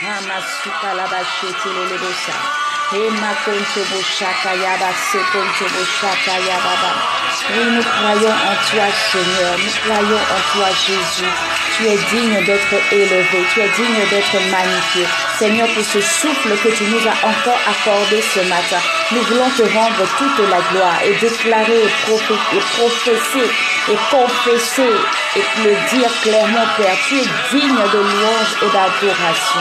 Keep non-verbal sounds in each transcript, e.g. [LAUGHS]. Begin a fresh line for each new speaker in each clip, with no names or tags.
Hamasuka labasheti lelebosa. Oui, nous croyons en toi, Seigneur. Nous croyons en toi, Jésus. Tu es digne d'être élevé. Tu es digne d'être magnifié. Seigneur, pour ce souffle que tu nous as encore accordé ce matin, nous voulons te rendre toute la gloire et déclarer et, prophétiser et confesser et le dire clairement, Père. Tu es digne de louange et d'adoration.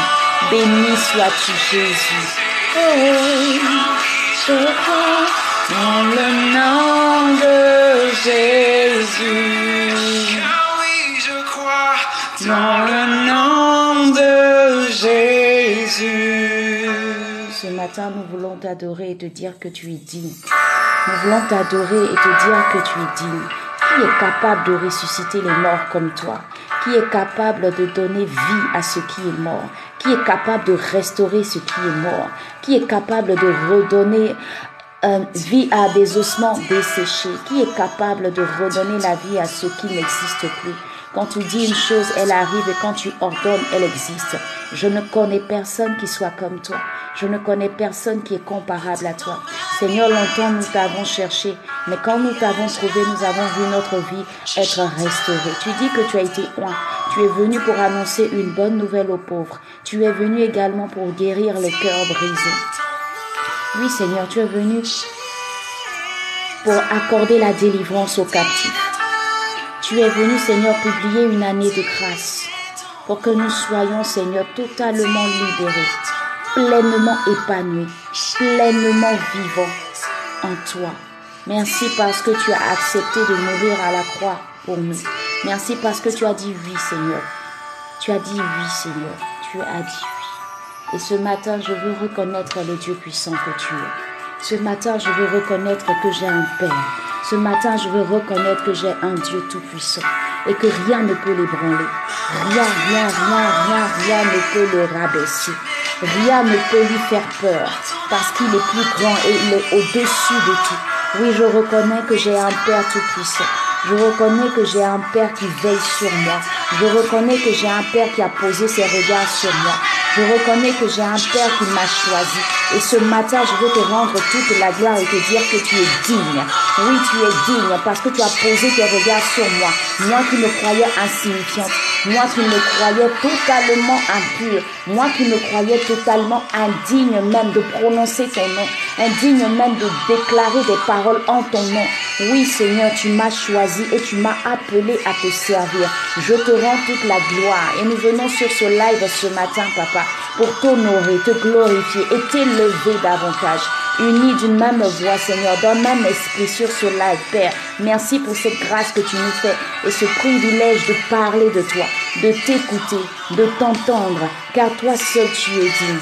Béni sois-tu, Jésus. Oh, dans le nom de Jésus. je crois dans le nom de Jésus. Ce matin, nous voulons t'adorer et te dire que tu es digne. Nous voulons t'adorer et te dire que tu es digne. Qui est capable de ressusciter les morts comme toi? Qui est capable de donner vie à ce qui est mort? Qui est capable de restaurer ce qui est mort? Qui est capable de redonner vie à des ossements desséchés, qui est capable de redonner la vie à ceux qui n'existent plus? Quand tu dis une chose, elle arrive et quand tu ordonnes, elle existe. Je ne connais personne qui soit comme toi. Je ne connais personne qui est comparable à toi. Seigneur, longtemps nous t'avons cherché, mais quand nous t'avons trouvé, nous avons vu notre vie être restaurée. Tu dis que tu as été oint. Tu es venu pour annoncer une bonne nouvelle aux pauvres. Tu es venu également pour guérir les cœurs brisés. Oui, Seigneur, tu es venu pour accorder la délivrance aux captifs. Tu es venu, Seigneur, publier une année de grâce pour que nous soyons, Seigneur, totalement libérés, pleinement épanouis, pleinement vivants en toi. Merci parce que tu as accepté de mourir à la croix pour nous. Merci parce que tu as dit oui, Seigneur. Tu as dit oui, Seigneur. Tu as dit oui. Et ce matin, je veux reconnaître le Dieu puissant que tu es. Ce matin, je veux reconnaître que j'ai un Père. Ce matin, je veux reconnaître que j'ai un Dieu tout-puissant et que rien ne peut l'ébranler. Rien, rien, rien, rien, rien ne peut le rabaisser. Rien ne peut lui faire peur parce qu'il est plus grand et il est au-dessus de tout. Oui, je reconnais que j'ai un Père tout-puissant. Je reconnais que j'ai un Père qui veille sur moi. Je reconnais que j'ai un Père qui a posé ses regards sur moi. Je reconnais que j'ai un Père qui m'a choisi. Et ce matin, je veux te rendre toute la gloire et te dire que tu es digne. Oui, tu es digne parce que tu as posé tes regards sur moi. Moi qui me croyais insignifiante. Moi qui me croyais totalement impure. Moi qui me croyais totalement indigne même de prononcer ton nom. Indigne même de déclarer des paroles en ton nom. Oui, Seigneur, tu m'as choisi et tu m'as appelé à te servir. Je te rends toute la gloire. Et nous venons sur ce live ce matin, Papa pour t'honorer, te glorifier et t'élever davantage. Unis d'une même voix, Seigneur, d'un même esprit sur ce live, Père. Merci pour cette grâce que tu nous fais et ce privilège de parler de toi, de t'écouter, de t'entendre, car toi seul tu es digne.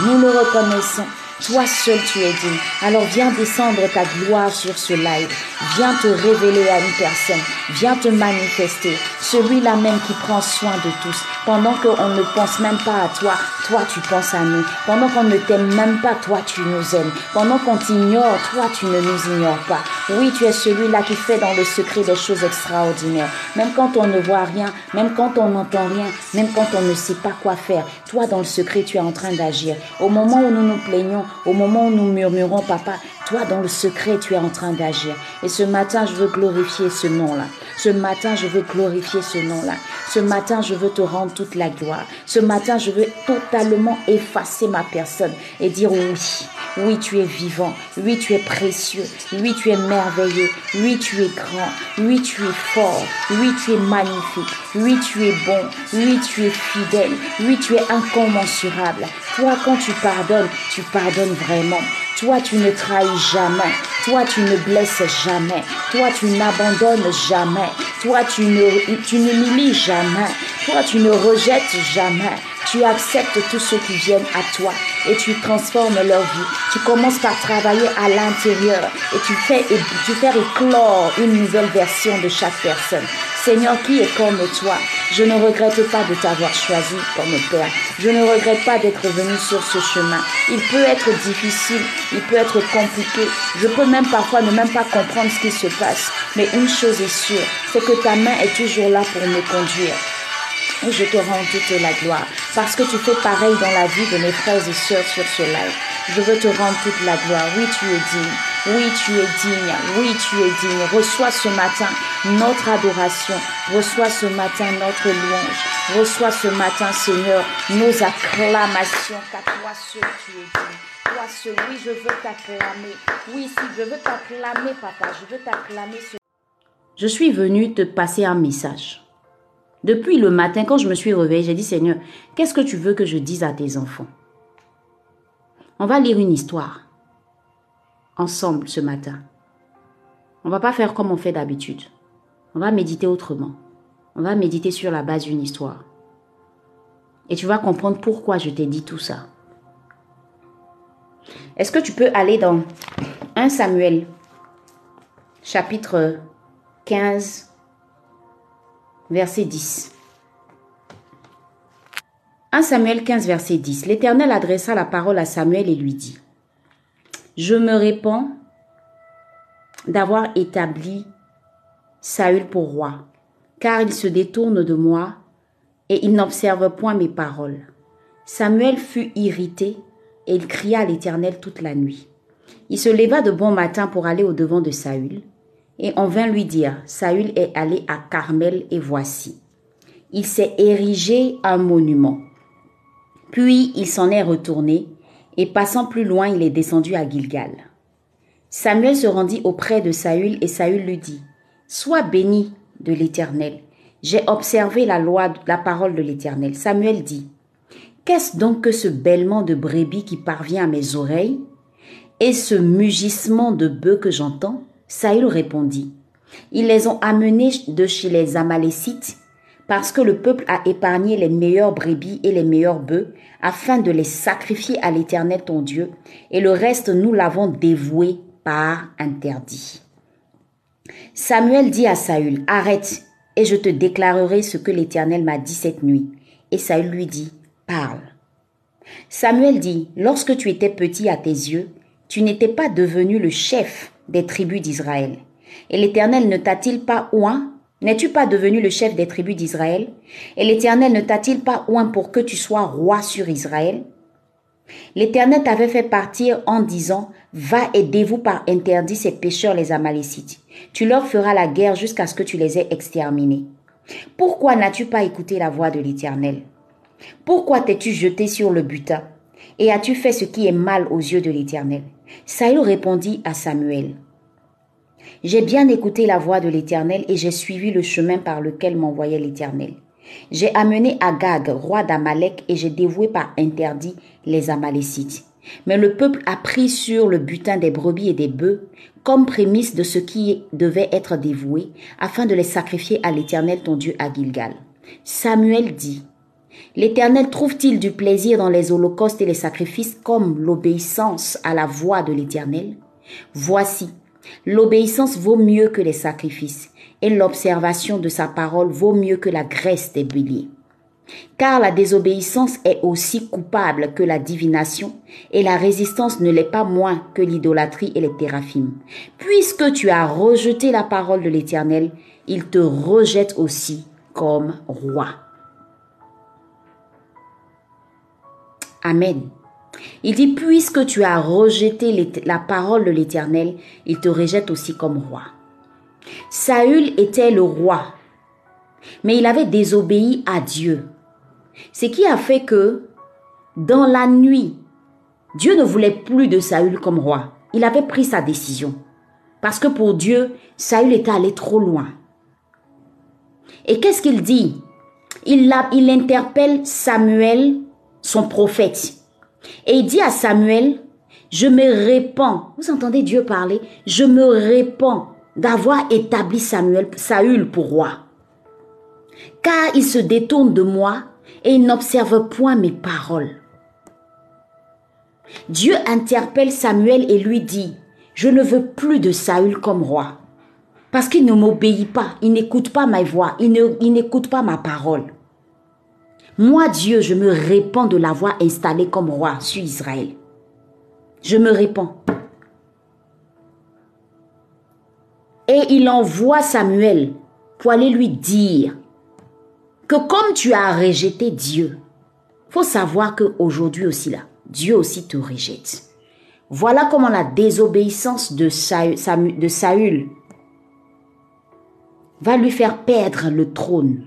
Nous le reconnaissons toi seul tu es digne. Alors viens descendre ta gloire sur ce live. Viens te révéler à une personne. Viens te manifester. Celui-là même qui prend soin de tous. Pendant qu'on ne pense même pas à toi, toi tu penses à nous. Pendant qu'on ne t'aime même pas, toi tu nous aimes. Pendant qu'on t'ignore, toi tu ne nous ignores pas. Oui, tu es celui-là qui fait dans le secret des choses extraordinaires. Même quand on ne voit rien, même quand on n'entend rien, même quand on ne sait pas quoi faire, toi dans le secret tu es en train d'agir. Au moment où nous nous plaignons, au moment où nous murmurons, papa, toi, dans le secret, tu es en train d'agir. Et ce matin, je veux glorifier ce nom-là. Ce matin, je veux glorifier ce nom-là. Ce matin, je veux te rendre toute la gloire. Ce matin, je veux totalement effacer ma personne et dire oui. Oui, tu es vivant. Oui, tu es précieux. Oui, tu es merveilleux. Oui, tu es grand. Oui, tu es fort. Oui, tu es magnifique. Oui, tu es bon. Oui, tu es fidèle. Oui, tu es incommensurable. Toi, quand tu pardonnes, tu pardonnes vraiment. Toi, tu ne trahis jamais. Toi, tu ne blesses jamais. Toi, tu n'abandonnes jamais. Toi, tu ne, tu jamais. Toi, tu ne rejettes jamais. Tu acceptes tous ceux qui viennent à toi et tu transformes leur vie. Tu commences par travailler à l'intérieur et tu fais, tu fais éclore une nouvelle version de chaque personne. Seigneur, qui est comme toi? Je ne regrette pas de t'avoir choisi comme Père. Je ne regrette pas d'être venu sur ce chemin. Il peut être difficile, il peut être compliqué. Je peux même parfois ne même pas comprendre ce qui se passe. Mais une chose est sûre, c'est que ta main est toujours là pour me conduire. Je te rends toute la gloire parce que tu fais pareil dans la vie de mes frères et sœurs sur ce live. Je veux te rendre toute la gloire. Oui, tu es digne. Oui, tu es digne. Oui, tu es digne. Reçois ce matin notre adoration. Reçois ce matin notre louange. Reçois ce matin, Seigneur, nos acclamations. Car toi seul, tu es digne. Toi seul, oui, je veux t'acclamer. Oui, si je veux t'acclamer, papa, je veux t'acclamer. Je suis venu te passer un message. Depuis le matin, quand je me suis réveillée, j'ai dit, Seigneur, qu'est-ce que tu veux que je dise à tes enfants? On va lire une histoire ensemble ce matin. On va pas faire comme on fait d'habitude. On va méditer autrement. On va méditer sur la base d'une histoire. Et tu vas comprendre pourquoi je t'ai dit tout ça. Est-ce que tu peux aller dans 1 Samuel, chapitre 15, verset 10 1 Samuel 15, verset 10. L'Éternel adressa la parole à Samuel et lui dit, Je me répands d'avoir établi Saül pour roi, car il se détourne de moi et il n'observe point mes paroles. Samuel fut irrité et il cria à l'Éternel toute la nuit. Il se leva de bon matin pour aller au devant de Saül, et on vint lui dire, Saül est allé à Carmel et voici. Il s'est érigé un monument. Puis il s'en est retourné, et passant plus loin, il est descendu à Gilgal. Samuel se rendit auprès de Saül, et Saül lui dit, Sois béni de l'Éternel. J'ai observé la loi, la parole de l'Éternel. Samuel dit, Qu'est-ce donc que ce bêlement de brebis qui parvient à mes oreilles et ce mugissement de bœufs que j'entends? Saül répondit, Ils les ont amenés de chez les Amalécites parce que le peuple a épargné les meilleurs brebis et les meilleurs bœufs afin de les sacrifier à l'Éternel ton Dieu, et le reste nous l'avons dévoué par interdit. Samuel dit à Saül, Arrête, et je te déclarerai ce que l'Éternel m'a dit cette nuit. Et Saül lui dit, Parle. Samuel dit, Lorsque tu étais petit à tes yeux, tu n'étais pas devenu le chef des tribus d'Israël. Et l'Éternel ne t'a-t-il pas oint? N'es-tu pas devenu le chef des tribus d'Israël? Et l'Éternel ne t'a-t-il pas oint pour que tu sois roi sur Israël? L'Éternel t'avait fait partir en disant, Va dévoue par interdit ces pécheurs les Amalécites. Tu leur feras la guerre jusqu'à ce que tu les aies exterminés. Pourquoi n'as-tu pas écouté la voix de l'Éternel? Pourquoi t'es-tu jeté sur le butin? Et as-tu fait ce qui est mal aux yeux de l'Éternel? Saül répondit à Samuel, J'ai bien écouté la voix de l'Éternel et j'ai suivi le chemin par lequel m'envoyait l'Éternel. J'ai amené Agag, roi d'Amalek, et j'ai dévoué par interdit les Amalécites. Mais le peuple a pris sur le butin des brebis et des bœufs comme prémisse de ce qui devait être dévoué, afin de les sacrifier à l'Éternel ton Dieu à Gilgal. Samuel dit, L'Éternel trouve-t-il du plaisir dans les holocaustes et les sacrifices comme l'obéissance à la voix de l'Éternel? Voici, l'obéissance vaut mieux que les sacrifices, et l'observation de sa parole vaut mieux que la graisse des béliers. Car la désobéissance est aussi coupable que la divination, et la résistance ne l'est pas moins que l'idolâtrie et les théraphimes. Puisque tu as rejeté la parole de l'Éternel, il te rejette aussi comme roi. Amen. Il dit, puisque tu as rejeté la parole de l'Éternel, il te rejette aussi comme roi. Saül était le roi, mais il avait désobéi à Dieu. Ce qui a fait que, dans la nuit, Dieu ne voulait plus de Saül comme roi. Il avait pris sa décision. Parce que pour Dieu, Saül était allé trop loin. Et qu'est-ce qu'il dit? Il, interpelle Samuel son prophète. Et il dit à Samuel, je me répands, vous entendez Dieu parler, je me répands d'avoir établi Samuel, Saül pour roi. Car il se détourne de moi et il n'observe point mes paroles. Dieu interpelle Samuel et lui dit, je ne veux plus de Saül comme roi. Parce qu'il ne m'obéit pas, il n'écoute pas ma voix, il n'écoute pas ma parole. Moi, Dieu, je me répands de l'avoir installé comme roi sur Israël. Je me répands. Et il envoie Samuel pour aller lui dire que comme tu as rejeté Dieu, faut savoir qu'aujourd'hui aussi là, Dieu aussi te rejette. Voilà comment la désobéissance de Saül, va lui faire perdre le trône.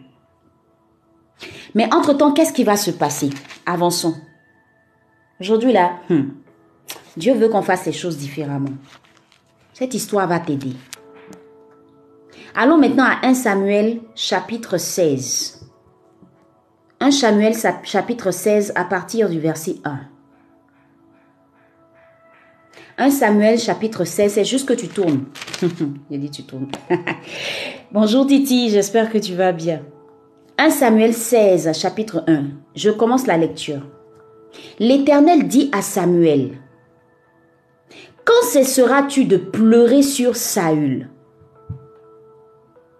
Mais entre-temps, qu'est-ce qui va se passer? Avançons. Aujourd'hui là, hmm, Dieu veut qu'on fasse les choses différemment. Cette histoire va t'aider. Allons maintenant à 1 Samuel chapitre 16. 1 Samuel chapitre 16 à partir du verset 1. 1 Samuel chapitre 16, c'est juste que tu tournes. [LAUGHS] Il dit tu tournes. [LAUGHS] Bonjour Titi, j'espère que tu vas bien. 1 Samuel 16 chapitre 1. Je commence la lecture. L'Éternel dit à Samuel, Quand cesseras-tu de pleurer sur Saül?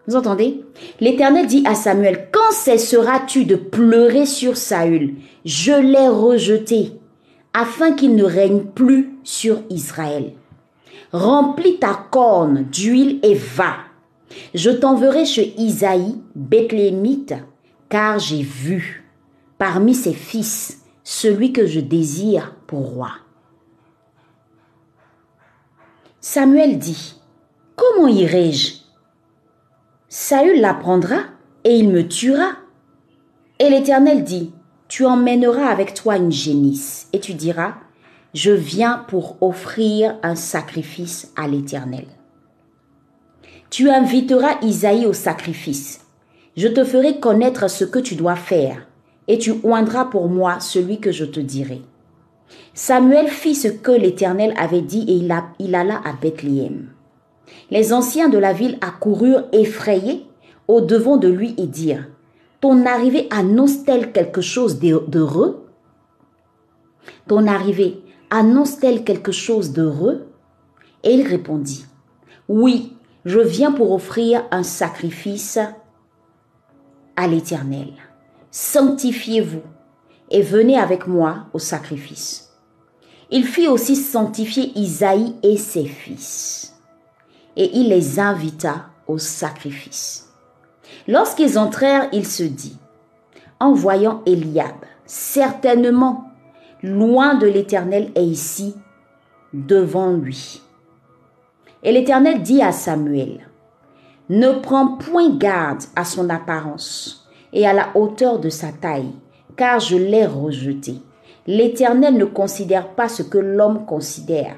Vous entendez? L'Éternel dit à Samuel, Quand cesseras-tu de pleurer sur Saül? Je l'ai rejeté afin qu'il ne règne plus sur Israël. Remplis ta corne d'huile et va. Je t'enverrai chez Isaïe, Bethléemite, car j'ai vu parmi ses fils celui que je désire pour roi. Samuel dit, Comment irai-je? Saül l'apprendra et il me tuera. Et l'Éternel dit, tu emmèneras avec toi une génisse et tu diras, je viens pour offrir un sacrifice à l'Éternel. Tu inviteras Isaïe au sacrifice. Je te ferai connaître ce que tu dois faire, et tu oindras pour moi celui que je te dirai. Samuel fit ce que l'Éternel avait dit et il, alla à Bethléem. Les anciens de la ville accoururent effrayés au devant de lui et dirent, ton arrivée annonce-t-elle quelque chose d'heureux? Ton arrivée annonce-t-elle quelque chose d'heureux? Et il répondit, Oui, je viens pour offrir un sacrifice à l'Éternel. Sanctifiez-vous et venez avec moi au sacrifice. Il fit aussi sanctifier Isaïe et ses fils, et il les invita au sacrifice. Lorsqu'ils entrèrent, il se dit, en voyant Eliab, certainement, loin de l'Éternel est ici, devant lui. Et l'Éternel dit à Samuel, ne prends point garde à son apparence et à la hauteur de sa taille, car je l'ai rejeté. L'Éternel ne considère pas ce que l'homme considère.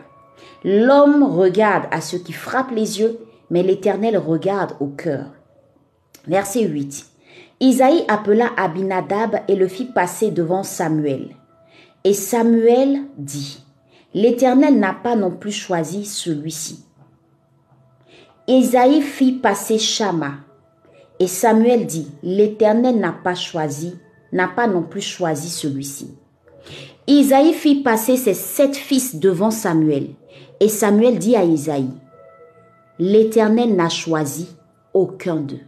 L'homme regarde à ce qui frappe les yeux, mais l'Éternel regarde au cœur. Verset 8. Isaïe appela Abinadab et le fit passer devant Samuel. Et Samuel dit, L'Éternel n'a pas non plus choisi celui-ci. Isaïe fit passer Shama. Et Samuel dit, L'Éternel n'a pas choisi, n'a pas non plus choisi celui-ci. Isaïe fit passer ses sept fils devant Samuel. Et Samuel dit à Isaïe, L'Éternel n'a choisi aucun d'eux.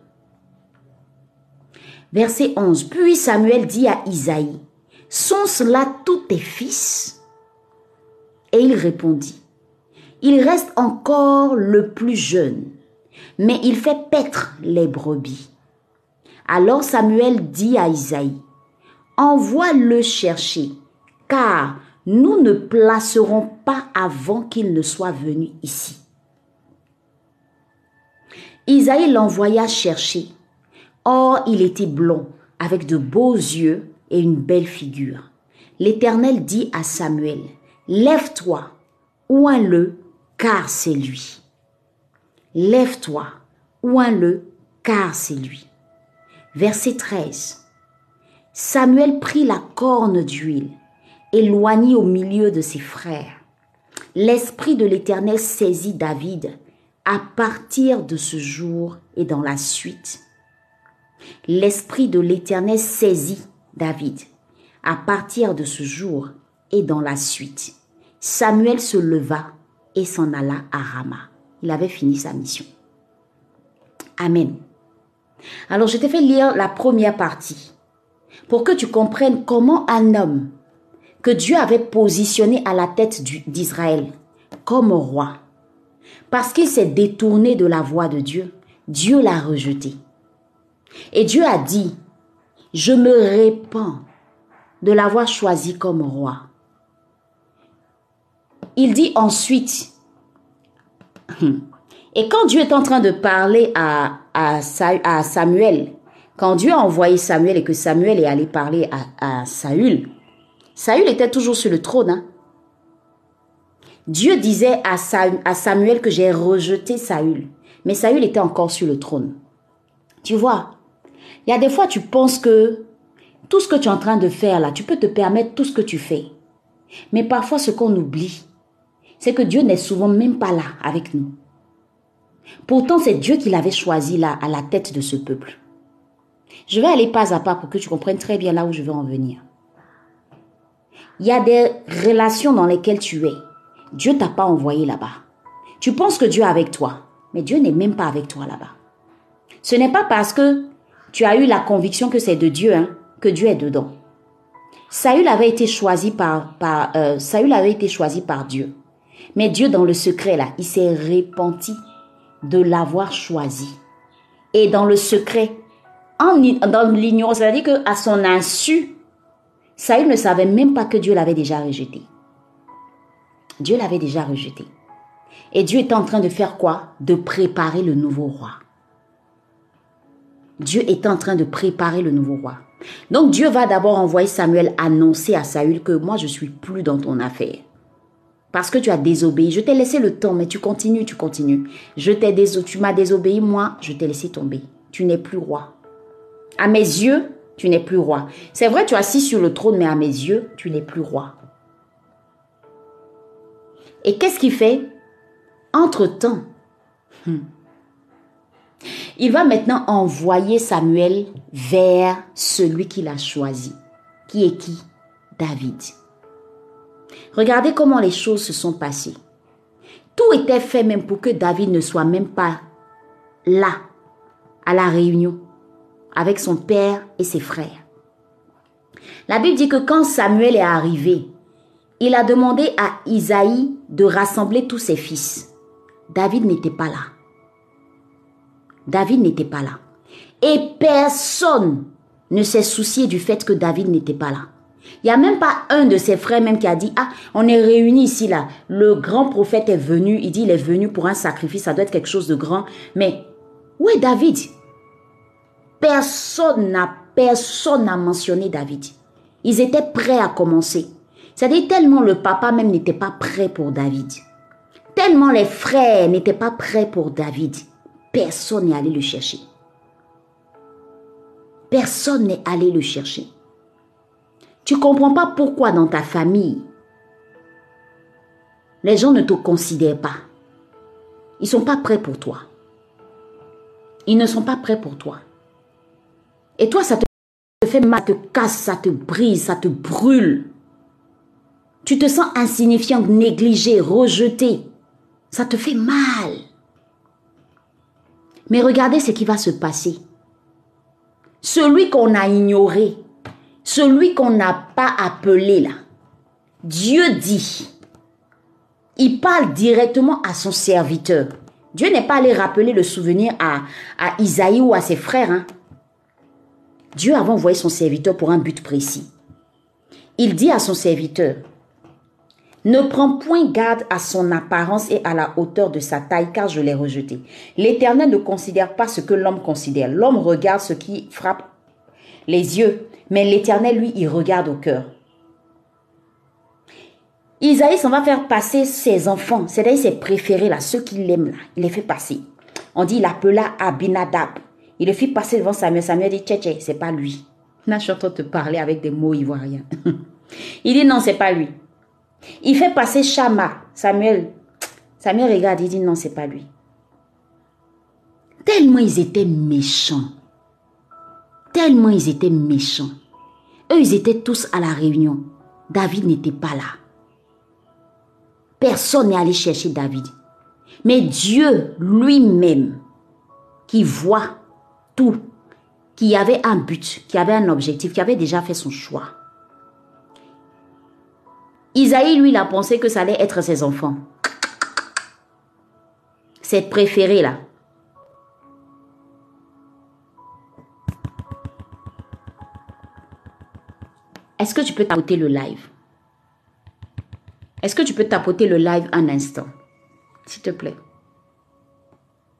Verset 11. Puis Samuel dit à Isaïe, Sont-ce là tous tes fils? Et il répondit, Il reste encore le plus jeune, mais il fait paître les brebis. Alors Samuel dit à Isaïe, Envoie-le chercher, car nous ne placerons pas avant qu'il ne soit venu ici. Isaïe l'envoya chercher Or il était blond, avec de beaux yeux et une belle figure. L'Éternel dit à Samuel, Lève-toi, oins-le, car c'est lui. Lève-toi, oins-le, car c'est lui. Verset 13. Samuel prit la corne d'huile, éloigné au milieu de ses frères. L'Esprit de l'Éternel saisit David à partir de ce jour et dans la suite L'Esprit de l'Éternel saisit David à partir de ce jour et dans la suite. Samuel se leva et s'en alla à Rama. Il avait fini sa mission. Amen. Alors je te fais lire la première partie pour que tu comprennes comment un homme que Dieu avait positionné à la tête d'Israël comme roi, parce qu'il s'est détourné de la voie de Dieu, Dieu l'a rejeté. Et Dieu a dit, je me répands de l'avoir choisi comme roi. Il dit ensuite, et quand Dieu est en train de parler à, Samuel, quand Dieu a envoyé Samuel et que Samuel est allé parler à, Saül, Saül était toujours sur le trône. Hein. Dieu disait à, à Samuel que j'ai rejeté Saül, mais Saül était encore sur le trône. Tu vois, il y a des fois tu penses que tout ce que tu es en train de faire là, tu peux te permettre tout ce que tu fais. Mais parfois ce qu'on oublie, c'est que Dieu n'est souvent même pas là avec nous. Pourtant, c'est Dieu qui l'avait choisi là à la tête de ce peuple. Je vais aller pas à pas pour que tu comprennes très bien là où je veux en venir. Il y a des relations dans lesquelles tu es. Dieu t'a pas envoyé là-bas. Tu penses que Dieu est avec toi, mais Dieu n'est même pas avec toi là-bas. Ce n'est pas parce que tu as eu la conviction que c'est de Dieu hein, que Dieu est dedans. Saül avait été choisi par, par euh, Saül avait été choisi par Dieu. Mais Dieu, dans le secret, là, il s'est repenti de l'avoir choisi. Et dans le secret, dans l'ignorance, c'est-à-dire qu'à son insu, Saül ne savait même pas que Dieu l'avait déjà rejeté. Dieu l'avait déjà rejeté. Et Dieu était en train de faire quoi? De préparer le nouveau roi. Dieu est en train de préparer le nouveau roi. Donc Dieu va d'abord envoyer Samuel annoncer à Saül que moi je suis plus dans ton affaire. Parce que tu as désobéi. Je t'ai laissé le temps, mais tu continues, tu continues. Je t'ai tu m'as désobéi, moi, je t'ai laissé tomber. Tu n'es plus roi. À mes yeux, tu n'es plus roi. C'est vrai, tu es assis sur le trône, mais à mes yeux, tu n'es plus roi. Et qu'est-ce qu'il fait? Entre-temps, hmm, il va maintenant envoyer Samuel vers celui qu'il a choisi. Qui est qui? David. Regardez comment les choses se sont passées. Tout était fait même pour que David ne soit même pas là, à la réunion, avec son père et ses frères. La Bible dit que quand Samuel est arrivé, il a demandé à Isaïe de rassembler tous ses fils. David n'était pas là. David n'était pas là. Et personne ne s'est soucié du fait que David n'était pas là. Il n'y a même pas un de ses frères même qui a dit, ah, on est réunis ici là. Le grand prophète est venu, il dit, il est venu pour un sacrifice, ça doit être quelque chose de grand. Mais où est David? Personne n'a, personne n'a mentionné David. Ils étaient prêts à commencer. C'est-à-dire tellement le papa même n'était pas prêt pour David. Tellement les frères n'étaient pas prêts pour David. Personne n'est allé le chercher. Personne n'est allé le chercher. Tu comprends pas pourquoi dans ta famille, les gens ne te considèrent pas. Ils sont pas prêts pour toi. Ils ne sont pas prêts pour toi. Et toi, ça te fait mal, te casse, ça te brise, ça te brûle. Tu te sens insignifiant, négligé, rejeté. Ça te fait mal. Mais regardez ce qui va se passer. Celui qu'on a ignoré, celui qu'on n'a pas appelé là, Dieu dit, il parle directement à son serviteur. Dieu n'est pas allé rappeler le souvenir à, Isaïe ou à ses frères. Hein. Dieu avait envoyé son serviteur pour un but précis. Il dit à son serviteur, ne prends point garde à son apparence et à la hauteur de sa taille, car je l'ai rejeté. L'Éternel ne considère pas ce que l'homme considère. L'homme regarde ce qui frappe les yeux, mais l'Éternel, lui, il regarde au cœur. Isaïe s'en va faire passer ses enfants, c'est-à-dire ses préférés, là, ceux qu'il aime, là. Il les fait passer. On dit, il appela Abinadab. Il le fit passer devant Samuel. Samuel dit, tché, c'est pas lui. Là, je suis en train de te parler avec des mots ivoiriens. [LAUGHS] il dit, non, c'est pas lui. Il fait passer Shama. Samuel, Samuel regarde, il dit, non, c'est pas lui. Tellement ils étaient méchants. Tellement ils étaient méchants. Eux, ils étaient tous à la réunion. David n'était pas là. Personne n'est allé chercher David. Mais Dieu lui-même, qui voit tout, qui avait un but, qui avait un objectif, qui avait déjà fait son choix. Isaïe, lui, il a pensé que ça allait être ses enfants. Ses préférés, là. Est-ce que tu peux tapoter le live? Est-ce que tu peux tapoter le live un instant? S'il te plaît.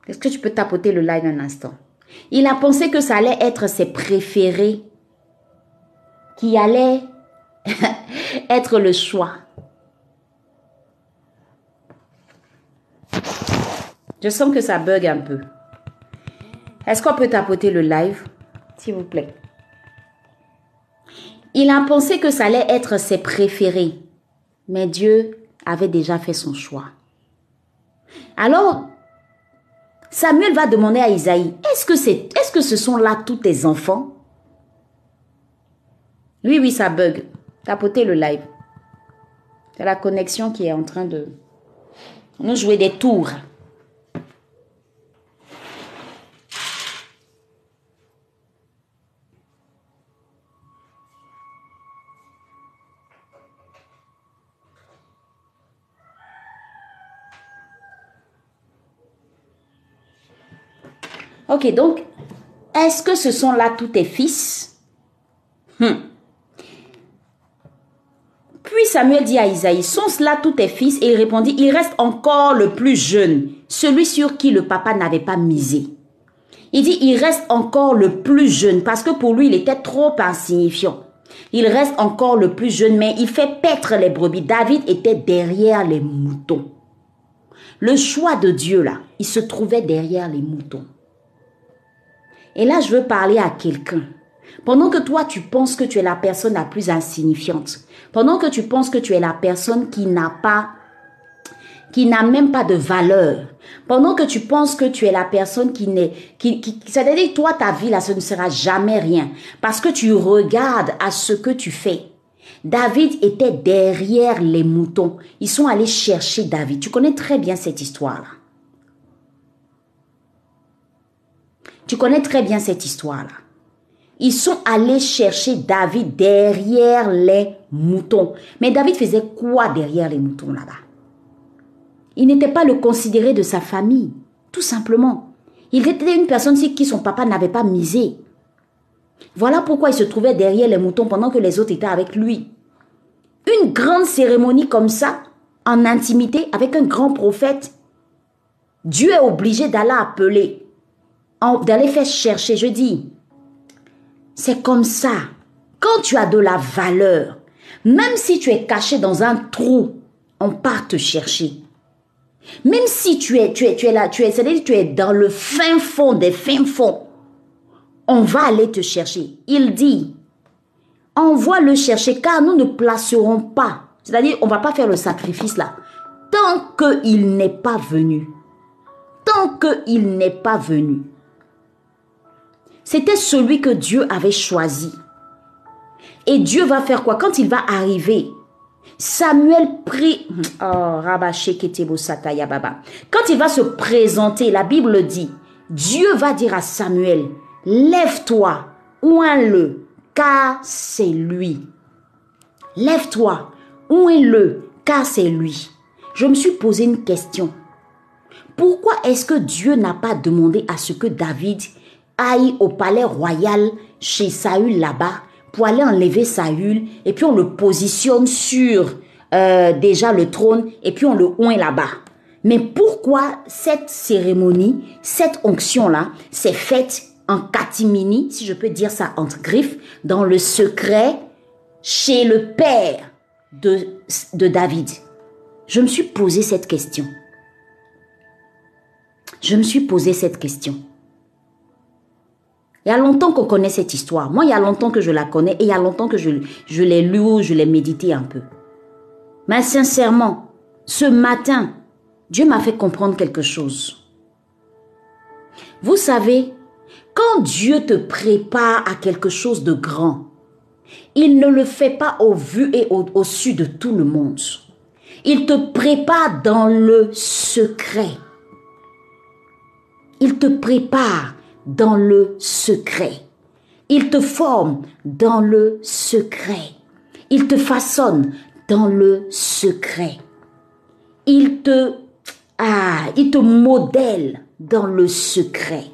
Est-ce que tu peux tapoter le live un instant? Il a pensé que ça allait être ses préférés qui allaient [LAUGHS] être le choix. Je sens que ça bug un peu. Est-ce qu'on peut tapoter le live, s'il vous plaît? Il a pensé que ça allait être ses préférés, mais Dieu avait déjà fait son choix. Alors, Samuel va demander à Isaïe, est-ce que, ce sont là tous tes enfants? Oui, oui, ça bug. Tapotez le live. C'est la connexion qui est en train de nous jouer des tours. Ok, donc, est-ce que ce sont là tous tes fils? Hmm. Puis Samuel dit à Isaïe, sont cela tous tes fils? Et il répondit, il reste encore le plus jeune, celui sur qui le papa n'avait pas misé. Il dit, il reste encore le plus jeune, parce que pour lui, il était trop insignifiant. Il reste encore le plus jeune, mais il fait paître les brebis. David était derrière les moutons. Le choix de Dieu, là, il se trouvait derrière les moutons. Et là, je veux parler à quelqu'un. Pendant que toi, tu penses que tu es la personne la plus insignifiante, pendant que tu penses que tu es la personne qui n'a pas, qui n'a même pas de valeur, pendant que tu penses que tu es la personne qui n'est, qui, qui c'est-à-dire toi, ta vie là, ce ne sera jamais rien, parce que tu regardes à ce que tu fais. David était derrière les moutons. Ils sont allés chercher David. Tu connais très bien cette histoire-là. Tu connais très bien cette histoire-là. Ils sont allés chercher David derrière les moutons. Mais David faisait quoi derrière les moutons là-bas? Il n'était pas le considéré de sa famille, tout simplement. Il était une personne qui son papa n'avait pas misé. Voilà pourquoi il se trouvait derrière les moutons pendant que les autres étaient avec lui. Une grande cérémonie comme ça, en intimité, avec un grand prophète. Dieu est obligé d'aller appeler d'aller faire chercher. Je dis, c'est comme ça. Quand tu as de la valeur, même si tu es caché dans un trou, on part te chercher. Même si tu es, tu es, tu es là, tu es, c'est-à-dire tu es dans le fin fond des fins fonds, on va aller te chercher. Il dit, envoie le chercher car nous ne placerons pas. C'est-à-dire, on va pas faire le sacrifice là. Tant qu'il n'est pas venu. Tant qu'il n'est pas venu. C'était celui que Dieu avait choisi. Et Dieu va faire quoi Quand il va arriver, Samuel prie. Oh, Quand il va se présenter, la Bible dit Dieu va dire à Samuel Lève-toi, oins-le, car c'est lui. Lève-toi, oins-le, car c'est lui. Je me suis posé une question. Pourquoi est-ce que Dieu n'a pas demandé à ce que David au palais royal chez Saül là-bas pour aller enlever Saül et puis on le positionne sur euh, déjà le trône et puis on le oint là-bas. Mais pourquoi cette cérémonie, cette onction-là, s'est faite en catimini, si je peux dire ça entre griffes, dans le secret chez le père de, de David? Je me suis posé cette question. Je me suis posé cette question. Il y a longtemps qu'on connaît cette histoire. Moi, il y a longtemps que je la connais et il y a longtemps que je, je l'ai lu ou je l'ai médité un peu. Mais sincèrement, ce matin, Dieu m'a fait comprendre quelque chose. Vous savez, quand Dieu te prépare à quelque chose de grand, il ne le fait pas au vu et au, au su de tout le monde. Il te prépare dans le secret. Il te prépare dans le secret. Il te forme dans le secret. Il te façonne dans le secret. Il te, ah, il te modèle dans le secret.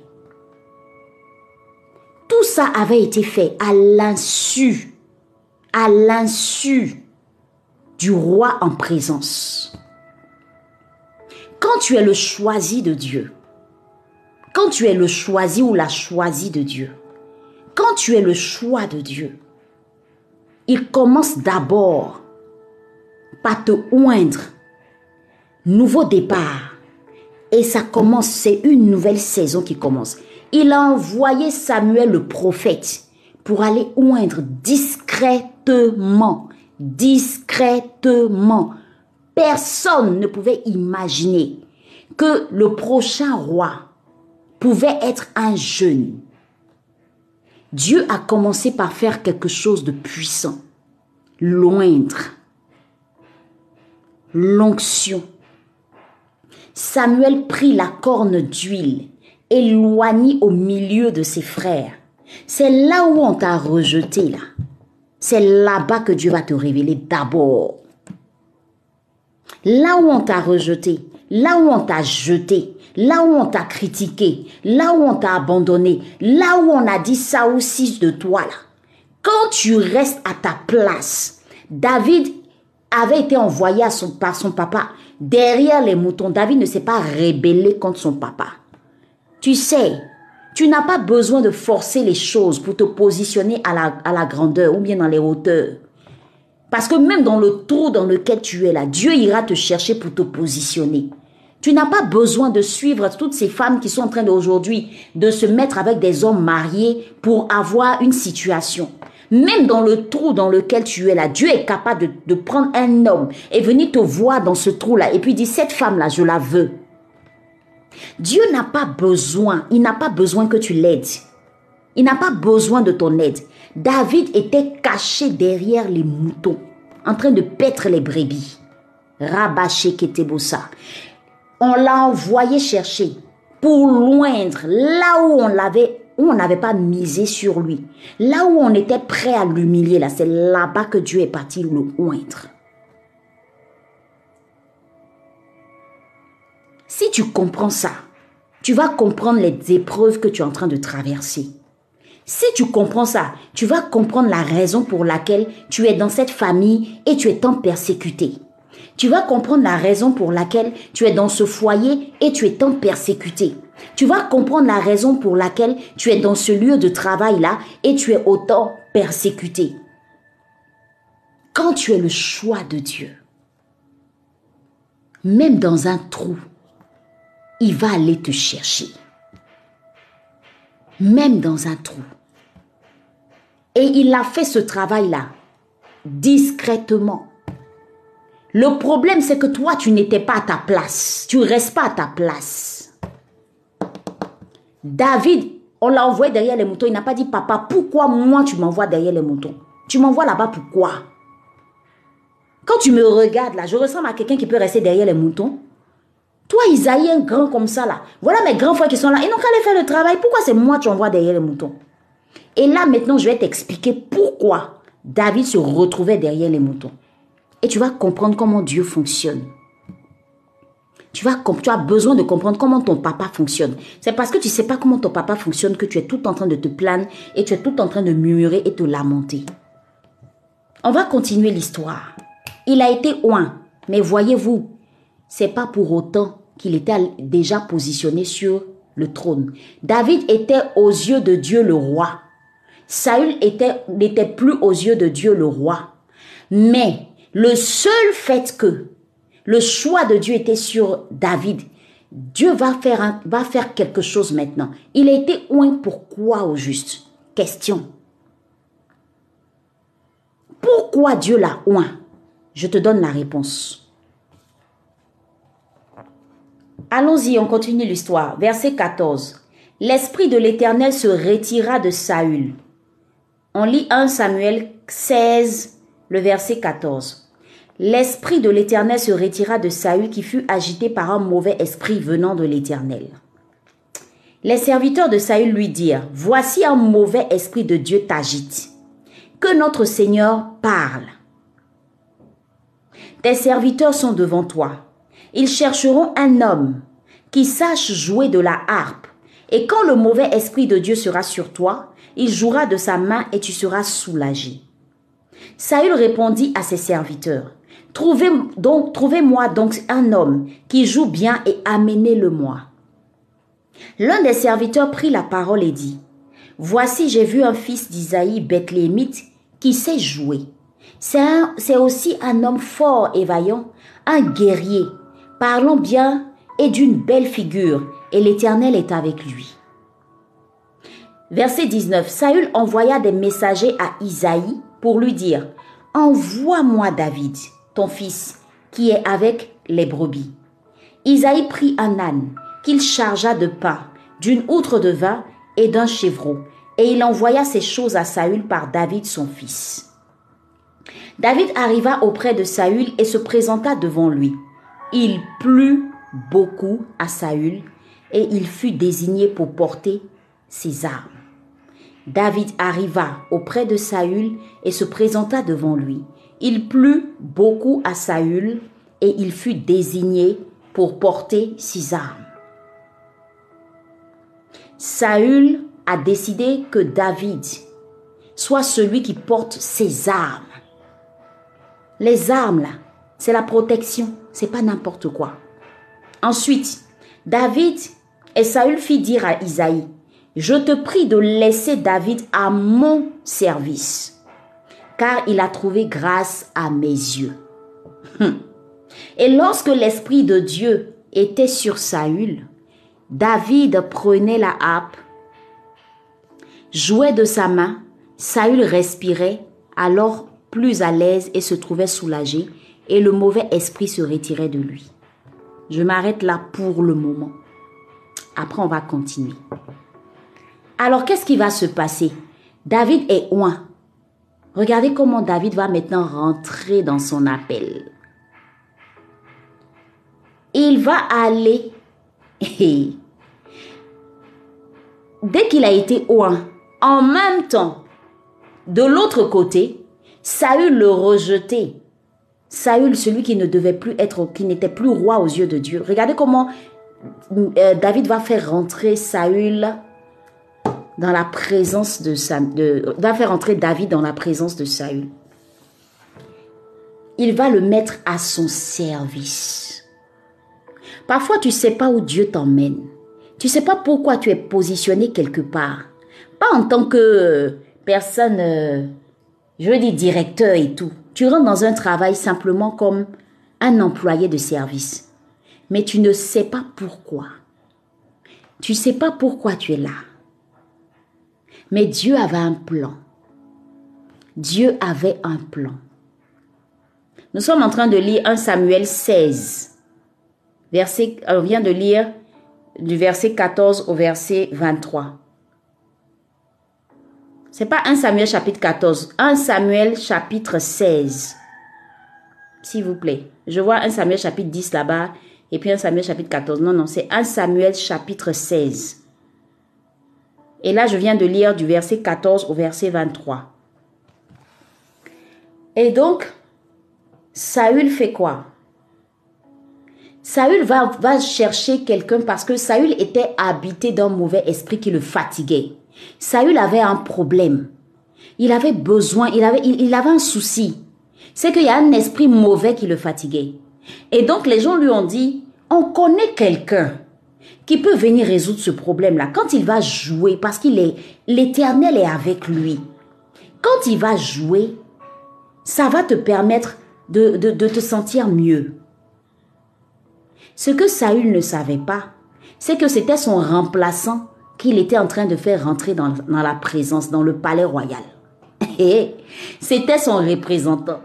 Tout ça avait été fait à l'insu, à l'insu du roi en présence. Quand tu es le choisi de Dieu, quand tu es le choisi ou la choisie de Dieu, quand tu es le choix de Dieu, il commence d'abord par te oindre. Nouveau départ. Et ça commence, c'est une nouvelle saison qui commence. Il a envoyé Samuel le prophète pour aller oindre discrètement, discrètement. Personne ne pouvait imaginer que le prochain roi pouvait être un jeune. Dieu a commencé par faire quelque chose de puissant. Loindre. L'onction. Samuel prit la corne d'huile, éloigné au milieu de ses frères. C'est là où on t'a rejeté, là. C'est là-bas que Dieu va te révéler d'abord. Là où on t'a rejeté, là où on t'a jeté, là où on t'a critiqué, là où on t'a abandonné, là où on a dit ça aussi de toi, là. Quand tu restes à ta place, David avait été envoyé par son papa derrière les moutons. David ne s'est pas rébellé contre son papa. Tu sais, tu n'as pas besoin de forcer les choses pour te positionner à la, à la grandeur ou bien dans les hauteurs. Parce que même dans le trou dans lequel tu es là, Dieu ira te chercher pour te positionner. Tu n'as pas besoin de suivre toutes ces femmes qui sont en train d'aujourd'hui de se mettre avec des hommes mariés pour avoir une situation. Même dans le trou dans lequel tu es là, Dieu est capable de, prendre un homme et venir te voir dans ce trou-là et puis dire, cette femme-là, je la veux. Dieu n'a pas besoin, il n'a pas besoin que tu l'aides. Il n'a pas besoin de ton aide. David était caché derrière les moutons, en train de paître les brebis. Rabaché Ketebosa. On l'a envoyé chercher pour loindre là où on l'avait où on n'avait pas misé sur lui, là où on était prêt à l'humilier, là, c'est là-bas que Dieu est parti le oindre. Si tu comprends ça, tu vas comprendre les épreuves que tu es en train de traverser. Si tu comprends ça, tu vas comprendre la raison pour laquelle tu es dans cette famille et tu es tant persécuté. Tu vas comprendre la raison pour laquelle tu es dans ce foyer et tu es tant persécuté. Tu vas comprendre la raison pour laquelle tu es dans ce lieu de travail-là et tu es autant persécuté. Quand tu es le choix de Dieu, même dans un trou, il va aller te chercher. Même dans un trou. Et il a fait ce travail-là discrètement. Le problème, c'est que toi, tu n'étais pas à ta place. Tu ne restes pas à ta place. David, on l'a envoyé derrière les moutons. Il n'a pas dit, papa, pourquoi moi tu m'envoies derrière les moutons? Tu m'envoies là-bas pourquoi Quand tu me regardes là, je ressemble à quelqu'un qui peut rester derrière les moutons. Toi, Isaïe, un grand comme ça là. Voilà mes grands frères qui sont là. Ils n'ont qu'à aller faire le travail. Pourquoi c'est moi tu envoies derrière les moutons? Et là, maintenant, je vais t'expliquer pourquoi David se retrouvait derrière les moutons. Et tu vas comprendre comment Dieu fonctionne. Tu, vas, tu as besoin de comprendre comment ton papa fonctionne. C'est parce que tu ne sais pas comment ton papa fonctionne que tu es tout en train de te plaindre et tu es tout en train de murmurer et te lamenter. On va continuer l'histoire. Il a été oint, mais voyez-vous, c'est pas pour autant qu'il était déjà positionné sur le trône. David était aux yeux de Dieu le roi. Saül n'était plus aux yeux de Dieu le roi. Mais le seul fait que le choix de Dieu était sur David. Dieu va faire, quelque chose maintenant. Il a été oint pourquoi au juste? Question. Pourquoi Dieu l'a oint? Je te donne la réponse. Allons-y, on continue l'histoire. Verset 14. L'Esprit de l'Éternel se retira de Saül. On lit 1 Samuel 16, le verset 14. L'esprit de l'Éternel se retira de Saül qui fut agité par un mauvais esprit venant de l'Éternel. Les serviteurs de Saül lui dirent, Voici un mauvais esprit de Dieu t'agite. Que notre Seigneur parle. Tes serviteurs sont devant toi. Ils chercheront un homme qui sache jouer de la harpe. Et quand le mauvais esprit de Dieu sera sur toi, il jouera de sa main et tu seras soulagé. Saül répondit à ses serviteurs, Trouvez donc, trouvez-moi donc un homme qui joue bien et amenez-le-moi. L'un des serviteurs prit la parole et dit, Voici j'ai vu un fils d'Isaïe Bethléemite qui sait jouer. C'est aussi un homme fort et vaillant, un guerrier, parlant bien et d'une belle figure, et l'Éternel est avec lui. Verset 19. Saül envoya des messagers à Isaïe pour lui dire, Envoie-moi David, ton fils, qui est avec les brebis. Isaïe prit un âne qu'il chargea de pain, d'une outre de vin et d'un chevreau, et il envoya ces choses à Saül par David son fils. David arriva auprès de Saül et se présenta devant lui. Il plut beaucoup à Saül et il fut désigné pour porter ses armes. David arriva auprès de Saül et se présenta devant lui. Il plut beaucoup à Saül et il fut désigné pour porter ses armes. Saül a décidé que David soit celui qui porte ses armes. Les armes, là, c'est la protection, c'est pas n'importe quoi. Ensuite, David et Saül fit dire à Isaïe, je te prie de laisser David à mon service, car il a trouvé grâce à mes yeux. Hum. Et lorsque l'Esprit de Dieu était sur Saül, David prenait la harpe, jouait de sa main, Saül respirait, alors plus à l'aise et se trouvait soulagé, et le mauvais esprit se retirait de lui. Je m'arrête là pour le moment. Après, on va continuer. Alors, qu'est-ce qui va se passer? David est loin. Regardez comment David va maintenant rentrer dans son appel. Il va aller. [LAUGHS] Dès qu'il a été loin, en même temps, de l'autre côté, Saül le rejetait. Saül, celui qui ne devait plus être, qui n'était plus roi aux yeux de Dieu. Regardez comment euh, David va faire rentrer Saül dans la présence de, de va faire entrer David dans la présence de Saül. Il va le mettre à son service. Parfois, tu sais pas où Dieu t'emmène. Tu sais pas pourquoi tu es positionné quelque part. Pas en tant que personne, euh, je veux dire directeur et tout. Tu rentres dans un travail simplement comme un employé de service. Mais tu ne sais pas pourquoi. Tu sais pas pourquoi tu es là. Mais Dieu avait un plan. Dieu avait un plan. Nous sommes en train de lire 1 Samuel 16. Verset, on vient de lire du verset 14 au verset 23. C'est pas 1 Samuel chapitre 14, 1 Samuel chapitre 16. S'il vous plaît. Je vois 1 Samuel chapitre 10 là-bas et puis 1 Samuel chapitre 14. Non, non, c'est 1 Samuel chapitre 16. Et là, je viens de lire du verset 14 au verset 23. Et donc, Saül fait quoi? Saül va, chercher quelqu'un parce que Saül était habité d'un mauvais esprit qui le fatiguait. Saül avait un problème. Il avait besoin, il avait, il, avait un souci. C'est qu'il y a un esprit mauvais qui le fatiguait. Et donc les gens lui ont dit, on connaît quelqu'un qui peut venir résoudre ce problème-là. Quand il va jouer, parce qu'il est, l'éternel est avec lui. Quand il va jouer, ça va te permettre de, de, te sentir mieux. Ce que Saül ne savait pas, c'est que c'était son remplaçant qu'il était en train de faire rentrer dans, dans la présence, dans le palais royal. [LAUGHS] Et c'était son représentant.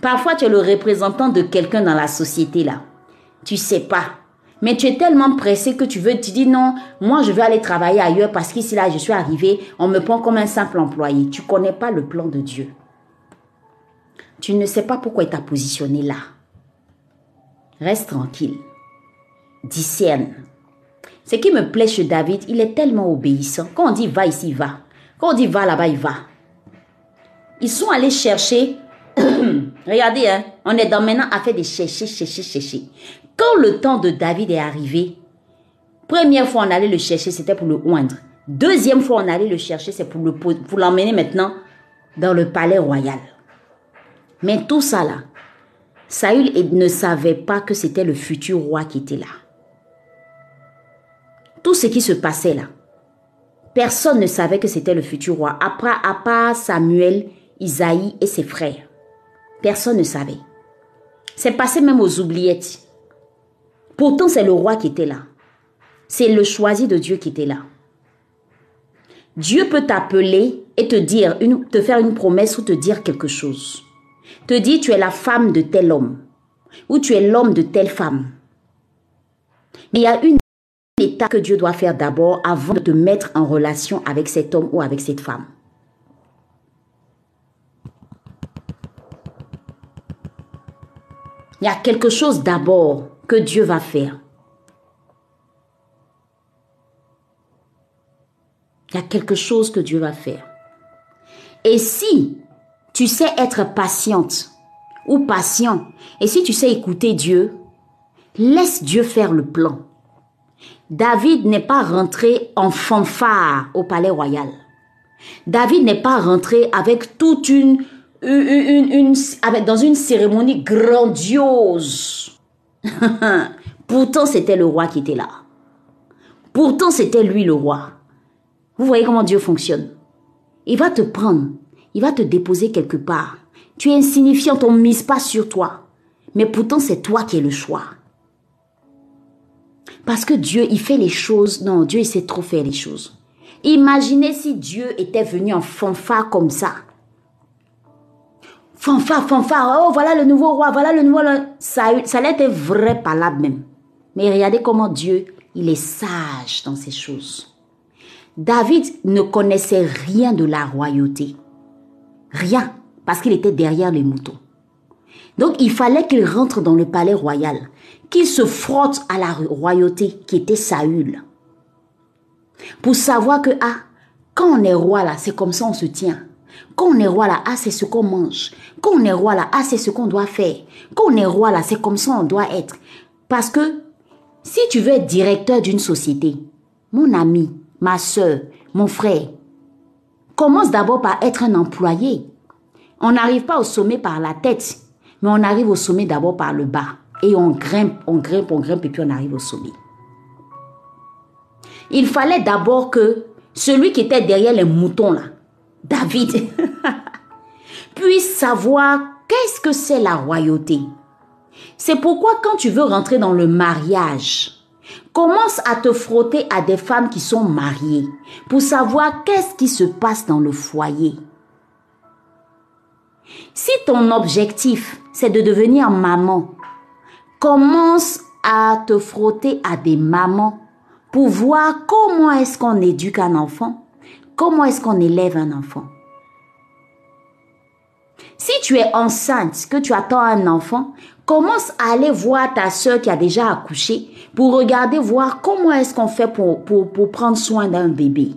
Parfois, tu es le représentant de quelqu'un dans la société là. Tu sais pas mais tu es tellement pressé que tu veux, tu dis non, moi je veux aller travailler ailleurs parce qu'ici là je suis arrivé, on me prend comme un simple employé. Tu connais pas le plan de Dieu. Tu ne sais pas pourquoi il t'a positionné là. Reste tranquille. Discerne. Ce qui me plaît chez David, il est tellement obéissant. Quand on dit va ici, il va. Quand on dit va là-bas, il va. Ils sont allés chercher. [COUGHS] Regardez, hein, on est dans maintenant à faire chercher, chercher, chercher. Quand le temps de David est arrivé, première fois on allait le chercher, c'était pour le oindre. Deuxième fois on allait le chercher, c'est pour l'emmener maintenant dans le palais royal. Mais tout ça là, Saül ne savait pas que c'était le futur roi qui était là. Tout ce qui se passait là, personne ne savait que c'était le futur roi, après, à Samuel, Isaïe et ses frères. Personne ne savait. C'est passé même aux oubliettes. Pourtant, c'est le roi qui était là. C'est le choisi de Dieu qui était là. Dieu peut t'appeler et te dire, te faire une promesse ou te dire quelque chose. Te dire, tu es la femme de tel homme ou tu es l'homme de telle femme. Mais il y a une étape que Dieu doit faire d'abord avant de te mettre en relation avec cet homme ou avec cette femme. Il y a quelque chose d'abord que Dieu va faire. Il y a quelque chose que Dieu va faire. Et si tu sais être patiente ou patient, et si tu sais écouter Dieu, laisse Dieu faire le plan. David n'est pas rentré en fanfare au palais royal. David n'est pas rentré avec toute une, dans une cérémonie grandiose. [LAUGHS] Pourtant, c'était le roi qui était là. Pourtant, c'était lui le roi. Vous voyez comment Dieu fonctionne. Il va te prendre, il va te déposer quelque part. Tu es insignifiant, on ne mise pas sur toi. Mais pourtant, c'est toi qui es le choix. Parce que Dieu, il fait les choses. Non, Dieu, il sait trop faire les choses. Imaginez si Dieu était venu en fanfare comme ça. Fanfare, fanfare. Oh, voilà le nouveau roi, voilà le nouveau. Ça, ça être vrai là même. Mais regardez comment Dieu, il est sage dans ces choses. David ne connaissait rien de la royauté. Rien, parce qu'il était derrière les moutons. Donc il fallait qu'il rentre dans le palais royal, qu'il se frotte à la royauté qui était Saül. Pour savoir que, ah, quand on est roi là, c'est comme ça on se tient. Quand on est roi là, ah, c'est ce qu'on mange. Quand on est roi là, ah, c'est ce qu'on doit faire. Quand on est roi là, c'est comme ça on doit être. Parce que si tu veux être directeur d'une société, mon ami, ma soeur, mon frère, commence d'abord par être un employé. On n'arrive pas au sommet par la tête, mais on arrive au sommet d'abord par le bas. Et on grimpe, on grimpe, on grimpe, et puis on arrive au sommet. Il fallait d'abord que celui qui était derrière les moutons, là, David, [LAUGHS] puisse savoir qu'est-ce que c'est la royauté. C'est pourquoi quand tu veux rentrer dans le mariage, Commence à te frotter à des femmes qui sont mariées pour savoir qu'est-ce qui se passe dans le foyer. Si ton objectif, c'est de devenir maman, commence à te frotter à des mamans pour voir comment est-ce qu'on éduque un enfant, comment est-ce qu'on élève un enfant? Si tu es enceinte, que tu attends un enfant, commence à aller voir ta soeur qui a déjà accouché pour regarder, voir comment est-ce qu'on fait pour, pour, pour prendre soin d'un bébé.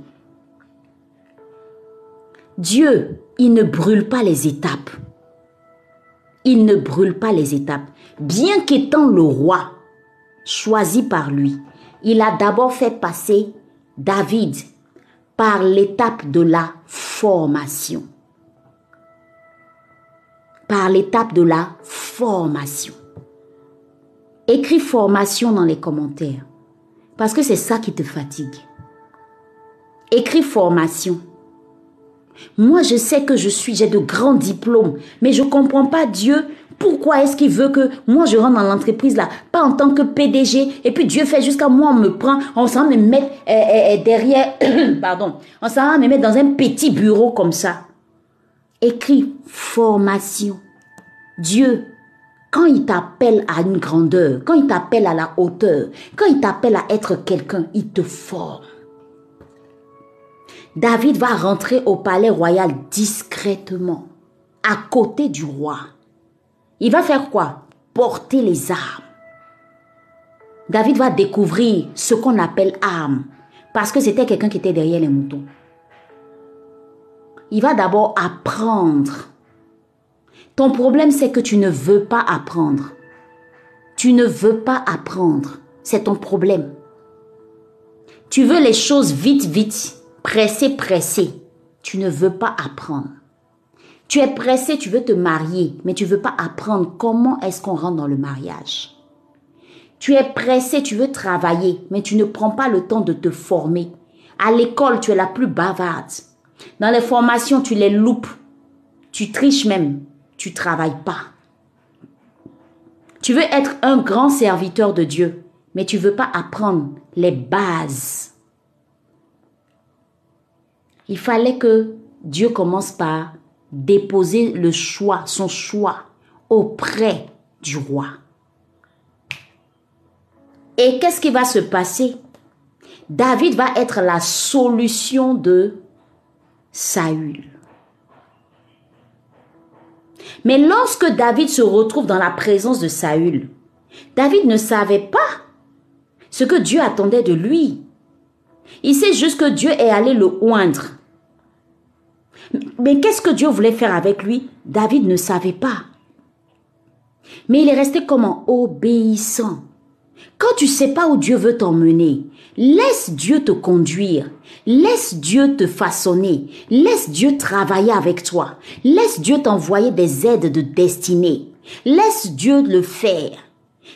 Dieu, il ne brûle pas les étapes. Il ne brûle pas les étapes. Bien qu'étant le roi choisi par lui, il a d'abord fait passer David par l'étape de la formation par l'étape de la formation. Écris formation dans les commentaires parce que c'est ça qui te fatigue. Écris formation. Moi, je sais que je suis, j'ai de grands diplômes, mais je ne comprends pas Dieu. Pourquoi est-ce qu'il veut que moi je rentre dans l'entreprise là, pas en tant que PDG, et puis Dieu fait jusqu'à moi, on me prend, on s'en me mettre euh, euh, euh, derrière, [COUGHS] pardon, on s'en me mettre dans un petit bureau comme ça. Écris formation. Dieu, quand il t'appelle à une grandeur, quand il t'appelle à la hauteur, quand il t'appelle à être quelqu'un, il te forme. David va rentrer au palais royal discrètement, à côté du roi. Il va faire quoi? Porter les armes. David va découvrir ce qu'on appelle arme, parce que c'était quelqu'un qui était derrière les moutons. Il va d'abord apprendre. Ton problème, c'est que tu ne veux pas apprendre. Tu ne veux pas apprendre. C'est ton problème. Tu veux les choses vite, vite, pressé, pressé. Tu ne veux pas apprendre. Tu es pressé, tu veux te marier, mais tu veux pas apprendre comment est-ce qu'on rentre dans le mariage. Tu es pressé, tu veux travailler, mais tu ne prends pas le temps de te former. À l'école, tu es la plus bavarde. Dans les formations, tu les loupes. Tu triches même. Tu travailles pas. Tu veux être un grand serviteur de Dieu, mais tu veux pas apprendre les bases. Il fallait que Dieu commence par déposer le choix, son choix, auprès du roi. Et qu'est-ce qui va se passer? David va être la solution de Saül. Mais lorsque David se retrouve dans la présence de Saül, David ne savait pas ce que Dieu attendait de lui. Il sait juste que Dieu est allé le oindre. Mais qu'est-ce que Dieu voulait faire avec lui? David ne savait pas. Mais il est resté comme un obéissant. Quand tu sais pas où Dieu veut t'emmener, laisse Dieu te conduire. Laisse Dieu te façonner. Laisse Dieu travailler avec toi. Laisse Dieu t'envoyer des aides de destinée. Laisse Dieu le faire.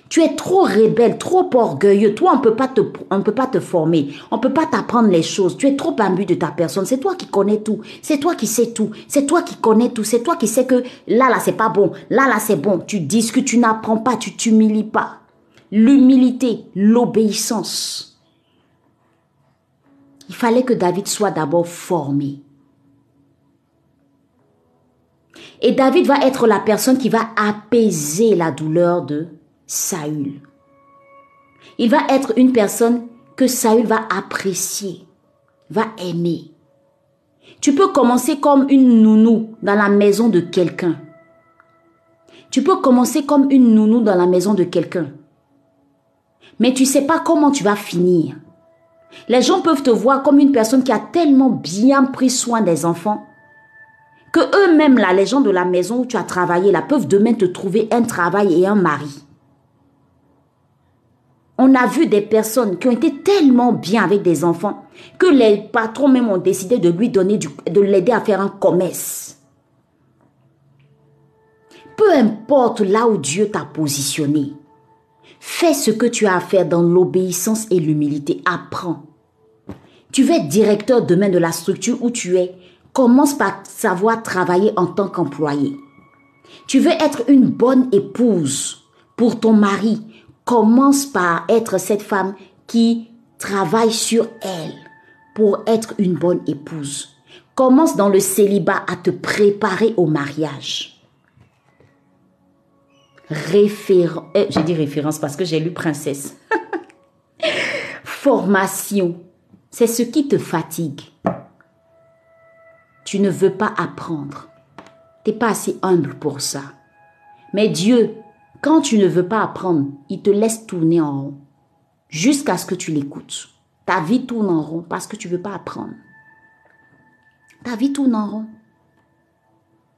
Tu es trop rebelle, trop orgueilleux. Toi, on on peut pas te former. On peut pas t'apprendre les choses. Tu es trop imbu de ta personne. C'est toi qui connais tout. C'est toi qui sais tout. C'est toi qui connais tout. C'est toi qui sais que là, là, c'est pas bon. Là, là, c'est bon. Tu discutes, tu n'apprends pas, tu t'humilies pas. L'humilité, l'obéissance. Il fallait que David soit d'abord formé. Et David va être la personne qui va apaiser la douleur de Saül. Il va être une personne que Saül va apprécier, va aimer. Tu peux commencer comme une nounou dans la maison de quelqu'un. Tu peux commencer comme une nounou dans la maison de quelqu'un. Mais tu sais pas comment tu vas finir. Les gens peuvent te voir comme une personne qui a tellement bien pris soin des enfants que eux-mêmes là, les gens de la maison où tu as travaillé là, peuvent demain te trouver un travail et un mari on a vu des personnes qui ont été tellement bien avec des enfants que les patrons même ont décidé de lui donner, de l'aider à faire un commerce. Peu importe là où Dieu t'a positionné, fais ce que tu as à faire dans l'obéissance et l'humilité. Apprends. Tu veux être directeur demain de la structure où tu es. Commence par savoir travailler en tant qu'employé. Tu veux être une bonne épouse pour ton mari commence par être cette femme qui travaille sur elle pour être une bonne épouse. Commence dans le célibat à te préparer au mariage. Référence, eh, j'ai dit référence parce que j'ai lu princesse. [LAUGHS] Formation, c'est ce qui te fatigue. Tu ne veux pas apprendre. Tu n'es pas assez humble pour ça. Mais Dieu quand tu ne veux pas apprendre, il te laisse tourner en rond jusqu'à ce que tu l'écoutes. Ta vie tourne en rond parce que tu ne veux pas apprendre. Ta vie tourne en rond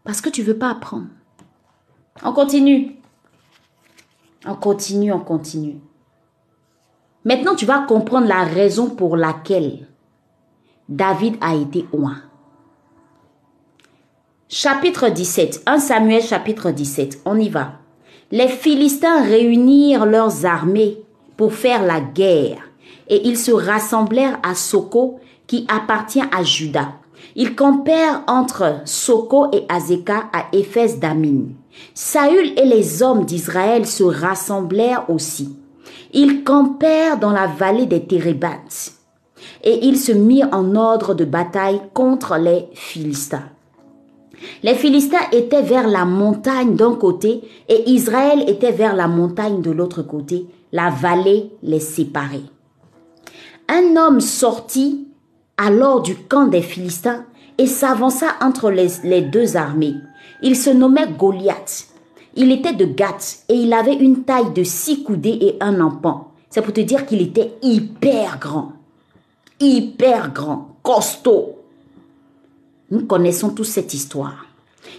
parce que tu ne veux pas apprendre. On continue. On continue, on continue. Maintenant, tu vas comprendre la raison pour laquelle David a été oint. Chapitre 17. 1 Samuel chapitre 17. On y va les Philistins réunirent leurs armées pour faire la guerre et ils se rassemblèrent à Soko qui appartient à Juda. Ils campèrent entre Soko et Azeka à Éphèse d'Amin. Saül et les hommes d'Israël se rassemblèrent aussi. Ils campèrent dans la vallée des Térébats et ils se mirent en ordre de bataille contre les Philistins. Les Philistins étaient vers la montagne d'un côté et Israël était vers la montagne de l'autre côté. La vallée les séparait. Un homme sortit alors du camp des Philistins et s'avança entre les, deux armées. Il se nommait Goliath. Il était de Gath et il avait une taille de six coudées et un empan. C'est pour te dire qu'il était hyper grand. Hyper grand, costaud. Nous connaissons tous cette histoire.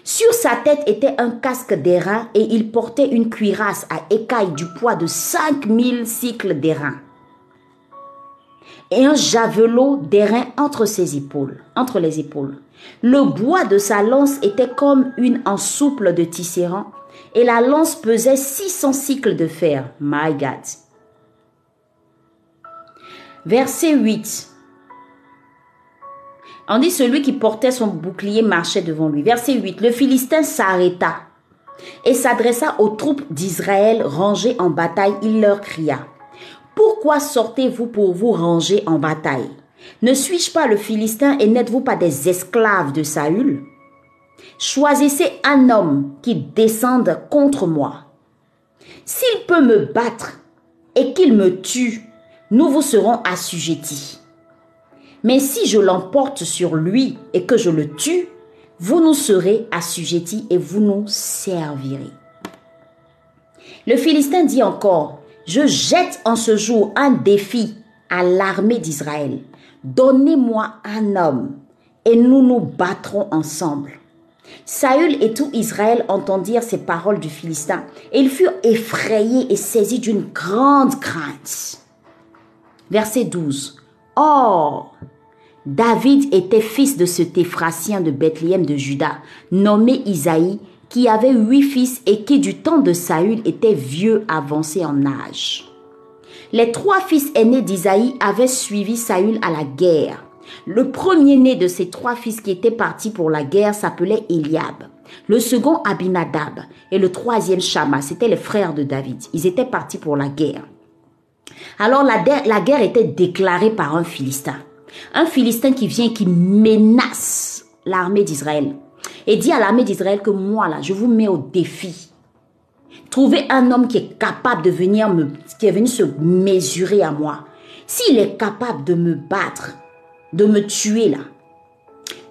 Sur sa tête était un casque d'airain et il portait une cuirasse à écailles du poids de 5000 cycles d'airain et un javelot d'airain entre ses épaules, entre les épaules. Le bois de sa lance était comme une ensouple de tisserand et la lance pesait 600 cycles de fer. My God. Verset 8. On dit celui qui portait son bouclier marchait devant lui. Verset 8. Le Philistin s'arrêta et s'adressa aux troupes d'Israël rangées en bataille. Il leur cria. Pourquoi sortez-vous pour vous ranger en bataille? Ne suis-je pas le Philistin et n'êtes-vous pas des esclaves de Saül? Choisissez un homme qui descende contre moi. S'il peut me battre et qu'il me tue, nous vous serons assujettis. Mais si je l'emporte sur lui et que je le tue, vous nous serez assujettis et vous nous servirez. Le Philistin dit encore, je jette en ce jour un défi à l'armée d'Israël. Donnez-moi un homme et nous nous battrons ensemble. Saül et tout Israël entendirent ces paroles du Philistin et ils furent effrayés et saisis d'une grande crainte. Verset 12. Or, David était fils de ce Téphrasien de Bethléem de Juda, nommé Isaïe, qui avait huit fils et qui du temps de Saül était vieux avancé en âge. Les trois fils aînés d'Isaïe avaient suivi Saül à la guerre. Le premier-né de ces trois fils qui étaient partis pour la guerre s'appelait Eliab. Le second Abinadab et le troisième Shama, c'étaient les frères de David. Ils étaient partis pour la guerre. Alors la, la guerre était déclarée par un Philistin. Un Philistin qui vient qui menace l'armée d'Israël et dit à l'armée d'Israël que moi, là, je vous mets au défi. Trouvez un homme qui est capable de venir me, qui est venu se mesurer à moi. S'il est capable de me battre, de me tuer là,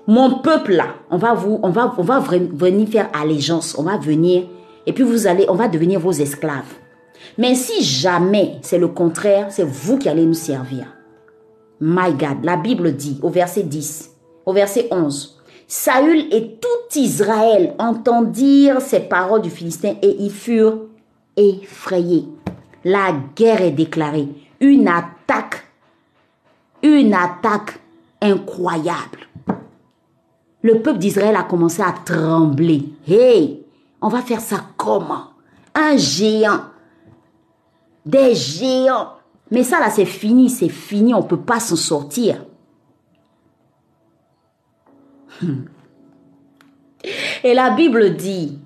mon peuple là, on va vous, on va, on va venir faire allégeance, on va venir, et puis vous allez, on va devenir vos esclaves. Mais si jamais c'est le contraire, c'est vous qui allez nous servir. My God, la Bible dit au verset 10, au verset 11, Saül et tout Israël entendirent ces paroles du Philistin et ils furent effrayés. La guerre est déclarée. Une attaque, une attaque incroyable. Le peuple d'Israël a commencé à trembler. Hey, on va faire ça comment? Un géant. Des géants. Mais ça là, c'est fini, c'est fini, on ne peut pas s'en sortir. Et la Bible dit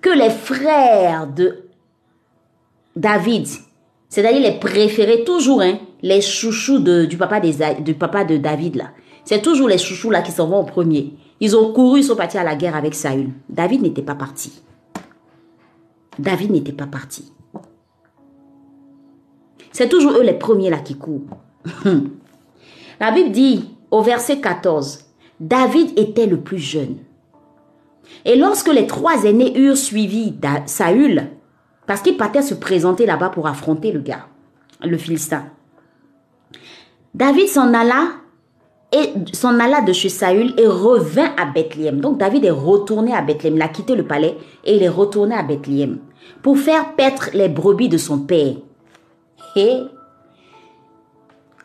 que les frères de David, c'est-à-dire les préférés, toujours, hein, les chouchous de, du, papa de David, là, c'est toujours les chouchous qui s'en vont au premier. Ils ont couru, ils sont partis à la guerre avec Saül. David n'était pas parti. David n'était pas parti. C'est toujours eux les premiers là qui courent. la Bible dit au verset 14, David était le plus jeune. Et lorsque les trois aînés eurent suivi Saül, parce qu'il partait se présenter là-bas pour affronter le gars, le Philistin, David s'en alla et s'en alla de chez Saül et revint à Bethléem. Donc David est retourné à Bethléem, il a quitté le palais et il est retourné à Bethléem pour faire paître les brebis de son père. Et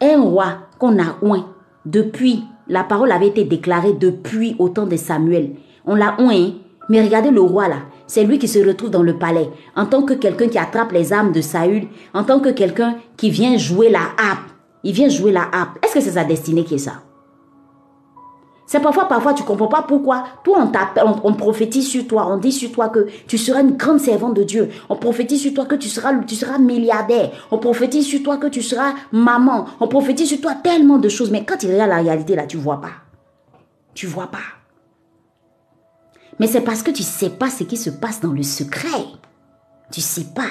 un roi qu'on a oint depuis la parole avait été déclarée depuis au temps de Samuel. On l'a oint, mais regardez le roi là. C'est lui qui se retrouve dans le palais en tant que quelqu'un qui attrape les armes de Saül, en tant que quelqu'un qui vient jouer la harpe. Il vient jouer la harpe. Est-ce que c'est sa destinée qui est ça? C'est parfois, parfois, tu comprends pas pourquoi. Toi, on, on, prophétise sur toi, on dit sur toi que tu seras une grande servante de Dieu. On prophétise sur toi que tu seras, tu seras milliardaire. On prophétise sur toi que tu seras maman. On prophétise sur toi tellement de choses. Mais quand y a la réalité là, tu vois pas. Tu vois pas. Mais c'est parce que tu sais pas ce qui se passe dans le secret. Tu sais pas.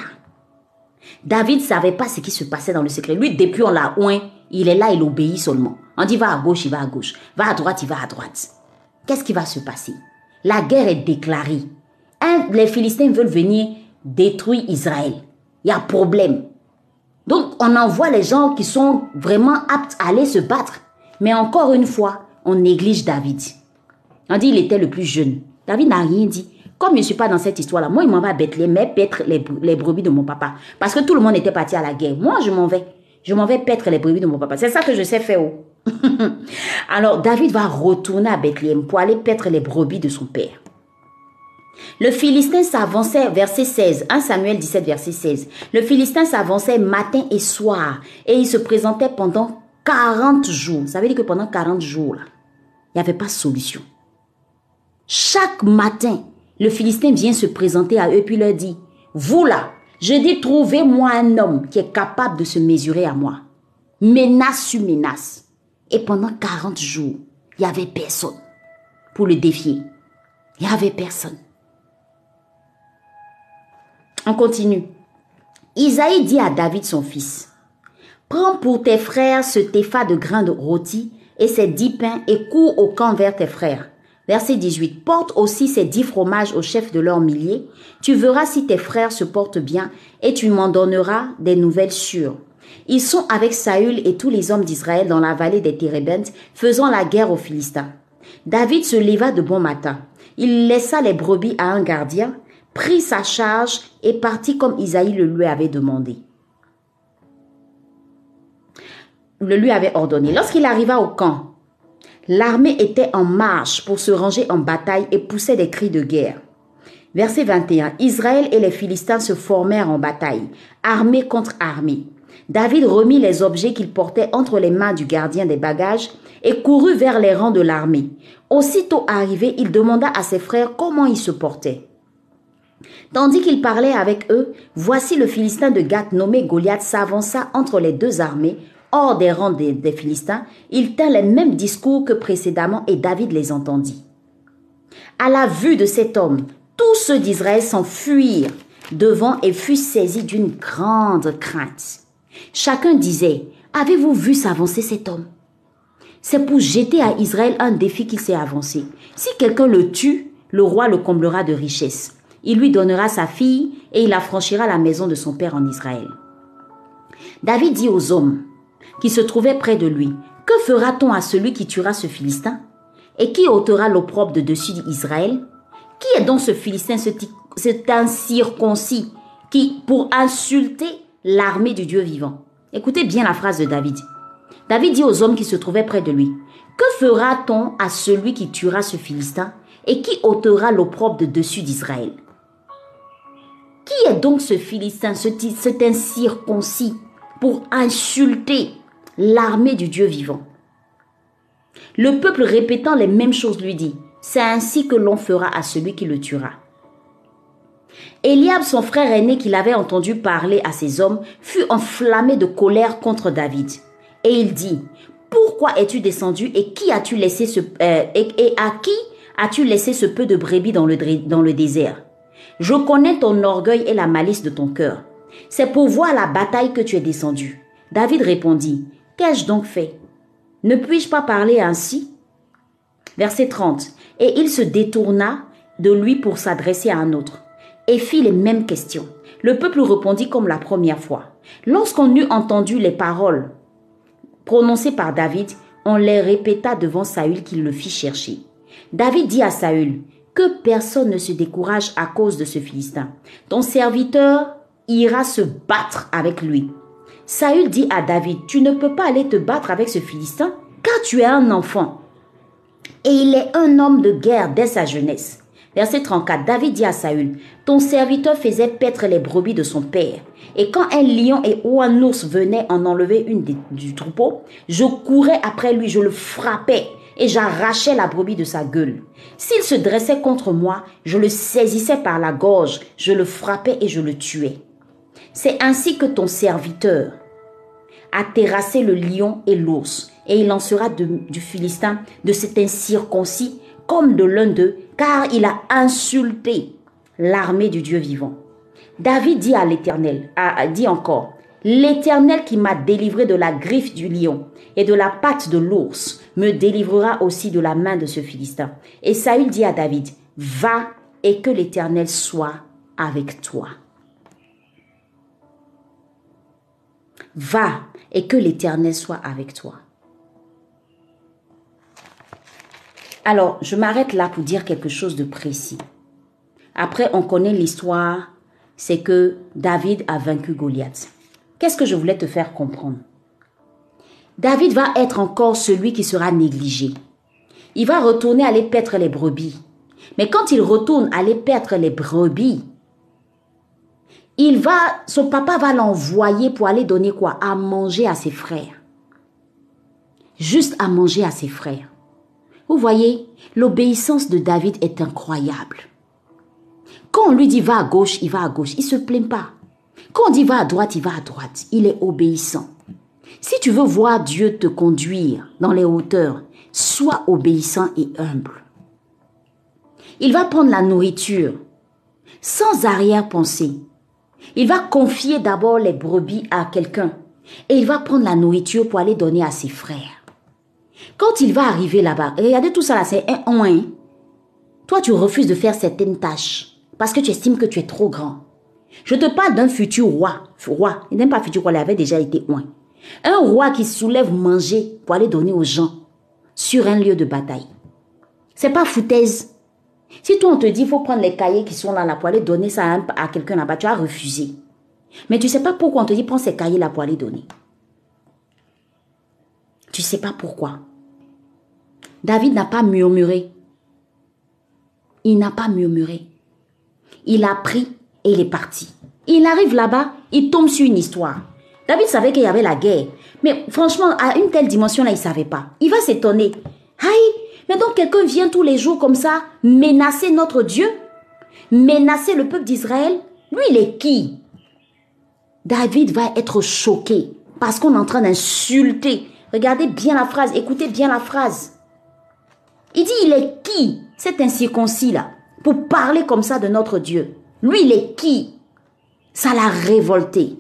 David savait pas ce qui se passait dans le secret. Lui, depuis on l'a oint, il est là, il obéit seulement. On dit va à gauche, il va à gauche. Va à droite, il va à droite. Qu'est-ce qui va se passer? La guerre est déclarée. les Philistins veulent venir détruire Israël. Il y a problème. Donc, on envoie les gens qui sont vraiment aptes à aller se battre. Mais encore une fois, on néglige David. On dit qu'il était le plus jeune. David n'a rien dit. Comme je ne suis pas dans cette histoire-là, moi, il m'en va à Bethléem, mais paître les brebis de mon papa. Parce que tout le monde était parti à la guerre. Moi, je m'en vais. Je m'en vais paître les brebis de mon papa. C'est ça que je sais faire. Oh. [LAUGHS] Alors, David va retourner à Bethléem pour aller paître les brebis de son père. Le Philistin s'avançait, verset 16, 1 Samuel 17, verset 16. Le Philistin s'avançait matin et soir et il se présentait pendant 40 jours. Ça veut dire que pendant 40 jours, il n'y avait pas de solution. Chaque matin, le Philistin vient se présenter à eux puis leur dit, vous là, je dis trouvez-moi un homme qui est capable de se mesurer à moi. Menace sur menace. Et pendant 40 jours, il n'y avait personne pour le défier. Il n'y avait personne. On continue. Isaïe dit à David son fils, Prends pour tes frères ce tépha de grains de rôti et ces dix pains et cours au camp vers tes frères. Verset 18. Porte aussi ces dix fromages au chef de leur milliers. Tu verras si tes frères se portent bien et tu m'en donneras des nouvelles sûres. Ils sont avec Saül et tous les hommes d'Israël dans la vallée des Térébentes, faisant la guerre aux Philistins. David se leva de bon matin. Il laissa les brebis à un gardien prit sa charge et partit comme Isaïe le lui avait demandé. Le lui avait ordonné. Lorsqu'il arriva au camp, l'armée était en marche pour se ranger en bataille et poussait des cris de guerre. Verset 21. Israël et les Philistins se formèrent en bataille, armée contre armée. David remit les objets qu'il portait entre les mains du gardien des bagages et courut vers les rangs de l'armée. Aussitôt arrivé, il demanda à ses frères comment ils se portaient. Tandis qu'il parlait avec eux, voici le Philistin de Gath nommé Goliath s'avança entre les deux armées, hors des rangs des, Philistins. Il tint les mêmes discours que précédemment et David les entendit. À la vue de cet homme, tous ceux d'Israël s'enfuirent devant et furent saisis d'une grande crainte. Chacun disait, Avez-vous vu s'avancer cet homme? C'est pour jeter à Israël un défi qu'il s'est avancé. Si quelqu'un le tue, le roi le comblera de richesses. Il lui donnera sa fille et il affranchira la maison de son père en Israël. David dit aux hommes qui se trouvaient près de lui, Que fera-t-on à celui qui tuera ce Philistin? Et qui ôtera l'opprobre de dessus d'Israël? Qui est donc ce Philistin, cet incirconcis, qui, pour insulter l'armée du Dieu vivant? Écoutez bien la phrase de David. David dit aux hommes qui se trouvaient près de lui, Que fera-t-on à celui qui tuera ce Philistin et qui ôtera l'opprobre de dessus d'Israël? Qui est donc ce Philistin, cet incirconcis, pour insulter l'armée du Dieu vivant Le peuple répétant les mêmes choses lui dit, c'est ainsi que l'on fera à celui qui le tuera. Eliab, son frère aîné qu'il avait entendu parler à ses hommes, fut enflammé de colère contre David. Et il dit, pourquoi es-tu descendu et qui as-tu laissé euh, et, à qui as-tu laissé ce peu de brebis dans le, dans le désert? Je connais ton orgueil et la malice de ton cœur. C'est pour voir la bataille que tu es descendu. David répondit, Qu'ai-je donc fait? Ne puis-je pas parler ainsi? Verset 30. Et il se détourna de lui pour s'adresser à un autre, et fit les mêmes questions. Le peuple répondit comme la première fois. Lorsqu'on eut entendu les paroles prononcées par David, on les répéta devant Saül qui le fit chercher. David dit à Saül, que personne ne se décourage à cause de ce Philistin. Ton serviteur ira se battre avec lui. Saül dit à David, tu ne peux pas aller te battre avec ce Philistin, car tu es un enfant. Et il est un homme de guerre dès sa jeunesse. Verset 34, David dit à Saül, Ton serviteur faisait paître les brebis de son père. Et quand un lion et un ours venaient en enlever une du troupeau, je courais après lui, je le frappais et j'arrachais la brebis de sa gueule. S'il se dressait contre moi, je le saisissais par la gorge, je le frappais et je le tuais. C'est ainsi que ton serviteur a terrassé le lion et l'ours, et il en sera du Philistin, de cet incirconcis, comme de l'un d'eux, car il a insulté l'armée du Dieu vivant. David dit à l'Éternel, dit encore, L'Éternel qui m'a délivré de la griffe du lion et de la patte de l'ours me délivrera aussi de la main de ce Philistin. Et Saül dit à David, va et que l'Éternel soit avec toi. Va et que l'Éternel soit avec toi. Alors, je m'arrête là pour dire quelque chose de précis. Après, on connaît l'histoire, c'est que David a vaincu Goliath. Qu'est-ce que je voulais te faire comprendre? David va être encore celui qui sera négligé. Il va retourner aller paître les brebis. Mais quand il retourne aller paître les brebis, il va, son papa va l'envoyer pour aller donner quoi? À manger à ses frères. Juste à manger à ses frères. Vous voyez, l'obéissance de David est incroyable. Quand on lui dit va à gauche, il va à gauche. Il se plaint pas. Quand on dit va à droite, il va à droite. Il est obéissant. Si tu veux voir Dieu te conduire dans les hauteurs, sois obéissant et humble. Il va prendre la nourriture sans arrière-pensée. Il va confier d'abord les brebis à quelqu'un et il va prendre la nourriture pour aller donner à ses frères. Quand il va arriver là-bas, regardez tout ça là, c'est un oin. Toi, tu refuses de faire certaines tâches parce que tu estimes que tu es trop grand. Je te parle d'un futur roi. Roi, il n'est pas futur roi, il avait déjà été oin. Un roi qui soulève manger pour aller donner aux gens sur un lieu de bataille. C'est pas foutaise. Si toi on te dit il faut prendre les cahiers qui sont là, pour aller donner ça à, quelqu'un là-bas, tu as refusé. Mais tu sais pas pourquoi on te dit prends ces cahiers là pour aller donner. Tu sais pas pourquoi. David n'a pas murmuré. Il n'a pas murmuré. Il a pris et il est parti. Il arrive là-bas, il tombe sur une histoire. David savait qu'il y avait la guerre. Mais franchement, à une telle dimension-là, il ne savait pas. Il va s'étonner. Aïe, mais donc quelqu'un vient tous les jours comme ça menacer notre Dieu? Menacer le peuple d'Israël? Lui, il est qui? David va être choqué parce qu'on est en train d'insulter. Regardez bien la phrase, écoutez bien la phrase. Il dit, il est qui cet incirconcis-là pour parler comme ça de notre Dieu? Lui, il est qui? Ça l'a révolté.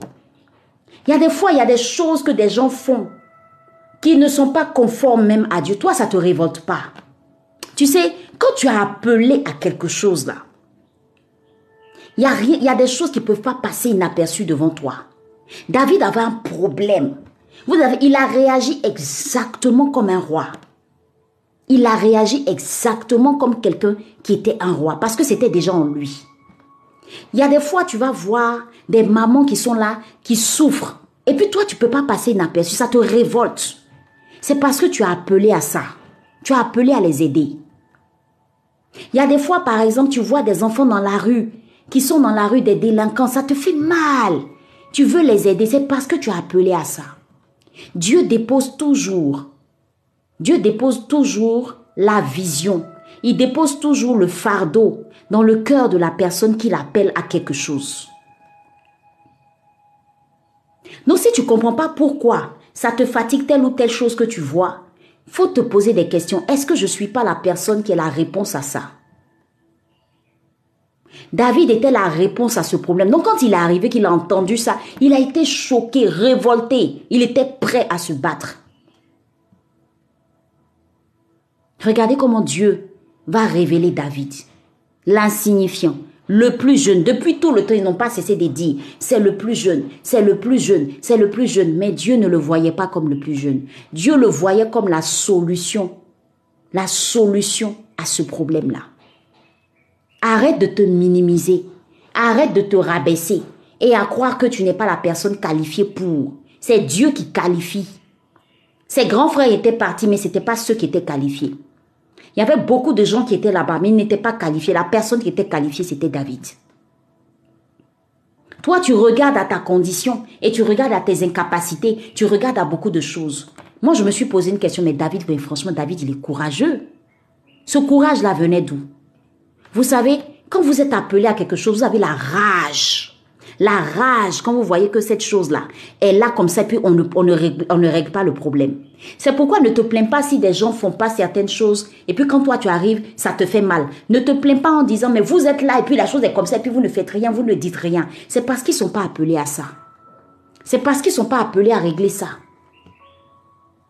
Il y a des fois, il y a des choses que des gens font qui ne sont pas conformes même à Dieu. Toi, ça ne te révolte pas. Tu sais, quand tu as appelé à quelque chose là, il y a, des choses qui ne peuvent pas passer inaperçues devant toi. David avait un problème. Il a réagi exactement comme un roi. Il a réagi exactement comme quelqu'un qui était un roi, parce que c'était déjà en lui. Il y a des fois, tu vas voir des mamans qui sont là, qui souffrent. Et puis toi, tu peux pas passer inaperçu, ça te révolte. C'est parce que tu as appelé à ça. Tu as appelé à les aider. Il y a des fois, par exemple, tu vois des enfants dans la rue, qui sont dans la rue des délinquants, ça te fait mal. Tu veux les aider, c'est parce que tu as appelé à ça. Dieu dépose toujours, Dieu dépose toujours la vision. Il dépose toujours le fardeau dans le cœur de la personne qui l'appelle à quelque chose. Donc si tu comprends pas pourquoi ça te fatigue telle ou telle chose que tu vois, faut te poser des questions. Est-ce que je ne suis pas la personne qui est la réponse à ça? David était la réponse à ce problème. Donc quand il est arrivé, qu'il a entendu ça, il a été choqué, révolté. Il était prêt à se battre. Regardez comment Dieu va révéler David, l'insignifiant, le plus jeune. Depuis tout le temps, ils n'ont pas cessé de dire, c'est le plus jeune, c'est le plus jeune, c'est le plus jeune. Mais Dieu ne le voyait pas comme le plus jeune. Dieu le voyait comme la solution, la solution à ce problème-là. Arrête de te minimiser, arrête de te rabaisser et à croire que tu n'es pas la personne qualifiée pour. C'est Dieu qui qualifie. Ses grands frères étaient partis, mais ce n'étaient pas ceux qui étaient qualifiés. Il y avait beaucoup de gens qui étaient là-bas, mais ils n'étaient pas qualifiés. La personne qui était qualifiée, c'était David. Toi, tu regardes à ta condition et tu regardes à tes incapacités, tu regardes à beaucoup de choses. Moi, je me suis posé une question, mais David, mais franchement, David, il est courageux. Ce courage-là venait d'où? Vous savez, quand vous êtes appelé à quelque chose, vous avez la rage. La rage, quand vous voyez que cette chose-là est là comme ça, puis on ne, ne règle, ne pas le problème. C'est pourquoi ne te plains pas si des gens font pas certaines choses et puis quand toi tu arrives, ça te fait mal. Ne te plains pas en disant mais vous êtes là et puis la chose est comme ça et puis vous ne faites rien, vous ne dites rien. C'est parce qu'ils sont pas appelés à ça. C'est parce qu'ils sont pas appelés à régler ça.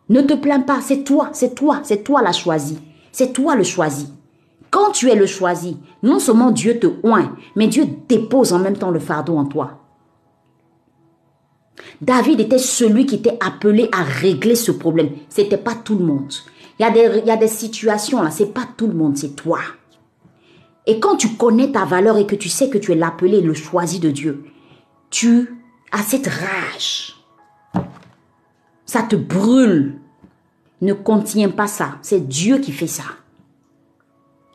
Ne te plains pas, c'est toi, c'est toi, c'est toi la choisi. C'est toi le choisi. Quand tu es le choisi, non seulement Dieu te oint, mais Dieu dépose en même temps le fardeau en toi. David était celui qui était appelé à régler ce problème. C'était pas tout le monde. Il y a des, situations là, c'est pas tout le monde, c'est toi. Et quand tu connais ta valeur et que tu sais que tu es l'appelé, le choisi de Dieu, tu as cette rage. Ça te brûle. Ne contiens pas ça. C'est Dieu qui fait ça.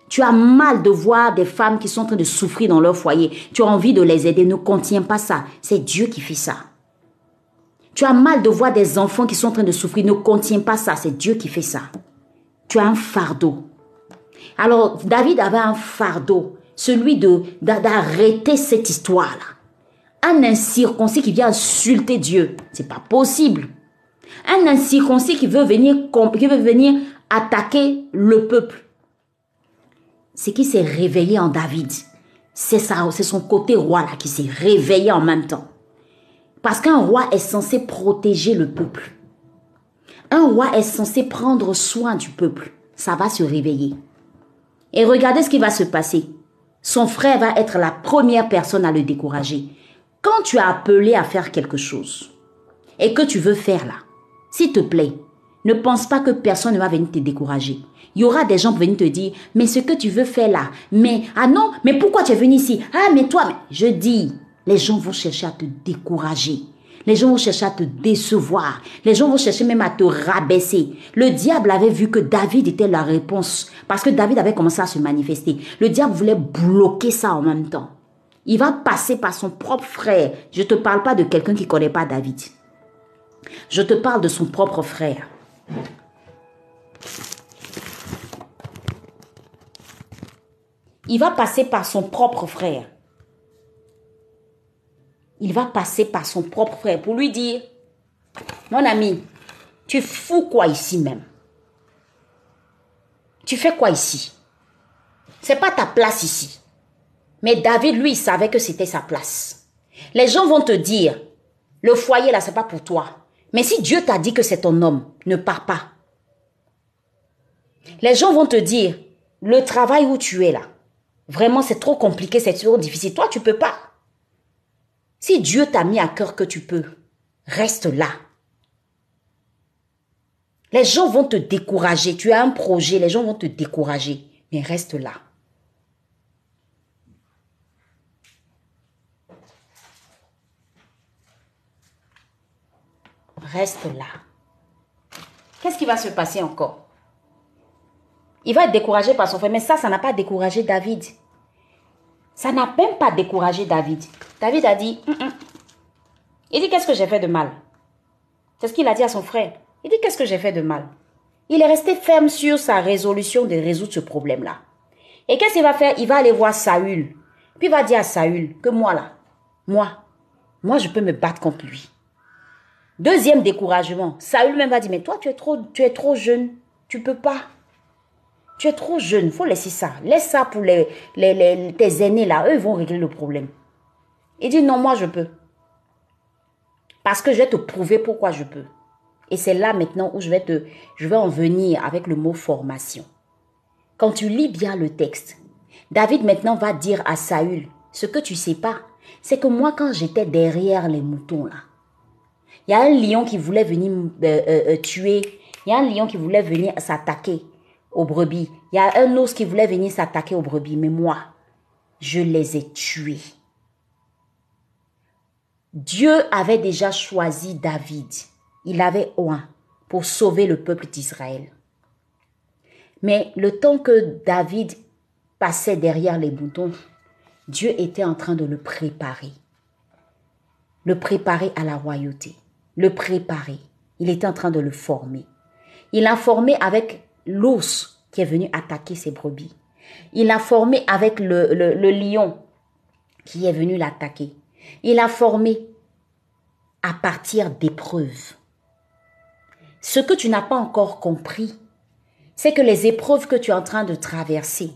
Tu as mal de voir des femmes qui sont en train de souffrir dans leur foyer. Tu as envie de les aider. Ne contiens pas ça. C'est Dieu qui fait ça. Tu as mal de voir des enfants qui sont en train de souffrir. Ne contiens pas ça. C'est Dieu qui fait ça. Tu as un fardeau. Alors, David avait un fardeau. Celui d'arrêter cette histoire-là. Un incirconcis qui vient insulter Dieu. C'est pas possible. Un incirconcis qui veut venir, qui veut venir attaquer le peuple c'est qu'il s'est réveillé en David? C'est ça, c'est son côté roi là qui s'est réveillé en même temps. Parce qu'un roi est censé protéger le peuple. Un roi est censé prendre soin du peuple. Ça va se réveiller. Et regardez ce qui va se passer. Son frère va être la première personne à le décourager. Quand tu as appelé à faire quelque chose et que tu veux faire là, s'il te plaît, ne pense pas que personne ne va venir te décourager. Il y aura des gens qui venir te dire, mais ce que tu veux faire là, mais, ah non, mais pourquoi tu es venu ici? Ah, mais toi, je dis, les gens vont chercher à te décourager. Les gens vont chercher à te décevoir. Les gens vont chercher même à te rabaisser. Le diable avait vu que David était la réponse parce que David avait commencé à se manifester. Le diable voulait bloquer ça en même temps. Il va passer par son propre frère. Je ne te parle pas de quelqu'un qui ne connaît pas David. Je te parle de son propre frère. Il va passer par son propre frère. Il va passer par son propre frère pour lui dire, mon ami, tu fous quoi ici même? Tu fais quoi ici? C'est pas ta place ici. Mais David, lui, savait que c'était sa place. Les gens vont te dire, le foyer là, c'est pas pour toi. Mais si Dieu t'a dit que c'est ton homme, ne pars pas. Les gens vont te dire, le travail où tu es là, Vraiment, c'est trop compliqué, c'est trop difficile. Toi, tu peux pas. Si Dieu t'a mis à cœur que tu peux, reste là. Les gens vont te décourager. Tu as un projet, les gens vont te décourager. Mais reste là. Reste là. Qu'est-ce qui va se passer encore? Il va être découragé par son frère. Mais ça, ça n'a pas découragé David. Ça n'a même pas découragé David. David a dit, hum, hum. il dit, qu'est-ce que j'ai fait de mal? C'est ce qu'il a dit à son frère. Il dit, qu'est-ce que j'ai fait de mal? Il est resté ferme sur sa résolution de résoudre ce problème-là. Et qu'est-ce qu'il va faire? Il va aller voir Saül. Puis il va dire à Saül que moi là, moi, moi je peux me battre contre lui. Deuxième découragement, Saül même va dire, mais toi tu es trop, tu es trop jeune, tu peux pas. Tu es trop jeune, faut laisser ça. Laisse ça pour les, les, tes aînés là, eux vont régler le problème. Il dit non, moi je peux. Parce que je vais te prouver pourquoi je peux. Et c'est là maintenant où je vais te, je vais en venir avec le mot formation. Quand tu lis bien le texte, David maintenant va dire à Saül, ce que tu sais pas, c'est que moi quand j'étais derrière les moutons là, il y a un lion qui voulait venir euh, euh, euh, tuer, il y a un lion qui voulait venir s'attaquer aux brebis. Il y a un ours qui voulait venir s'attaquer aux brebis, mais moi, je les ai tués. Dieu avait déjà choisi David. Il avait un pour sauver le peuple d'Israël. Mais le temps que David passait derrière les boutons, Dieu était en train de le préparer. Le préparer à la royauté. Le préparer. Il était en train de le former. Il l'a formé avec l'ours qui est venu attaquer ses brebis. Il a formé avec le, lion qui est venu l'attaquer. Il a formé à partir d'épreuves. Ce que tu n'as pas encore compris, c'est que les épreuves que tu es en train de traverser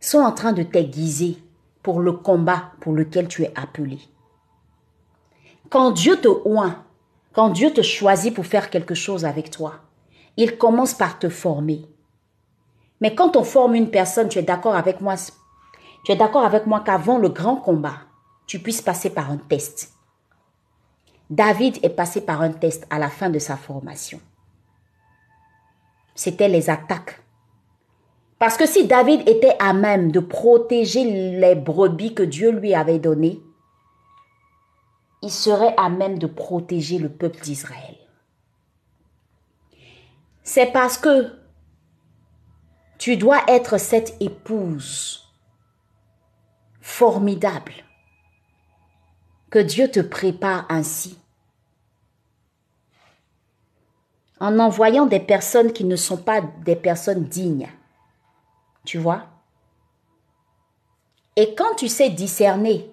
sont en train de t'aiguiser pour le combat pour lequel tu es appelé. Quand Dieu te oint, quand Dieu te choisit pour faire quelque chose avec toi, il commence par te former. Mais quand on forme une personne, tu es d'accord avec moi, tu es d'accord avec moi qu'avant le grand combat, tu puisses passer par un test. David est passé par un test à la fin de sa formation. C'était les attaques. Parce que si David était à même de protéger les brebis que Dieu lui avait données, il serait à même de protéger le peuple d'Israël. C'est parce que tu dois être cette épouse formidable que Dieu te prépare ainsi. En envoyant des personnes qui ne sont pas des personnes dignes. Tu vois? Et quand tu sais discerner,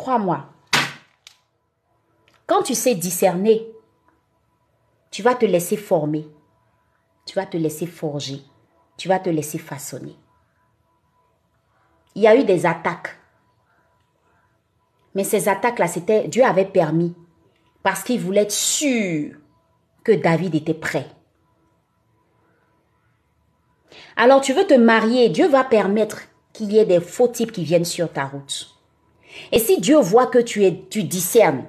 crois-moi, quand tu sais discerner, tu vas te laisser former, tu vas te laisser forger, tu vas te laisser façonner. Il y a eu des attaques mais ces attaques-là, c'était Dieu avait permis parce qu'il voulait être sûr que David était prêt. Alors tu veux te marier, Dieu va permettre qu'il y ait des faux types qui viennent sur ta route. Et si Dieu voit que tu es tu discernes,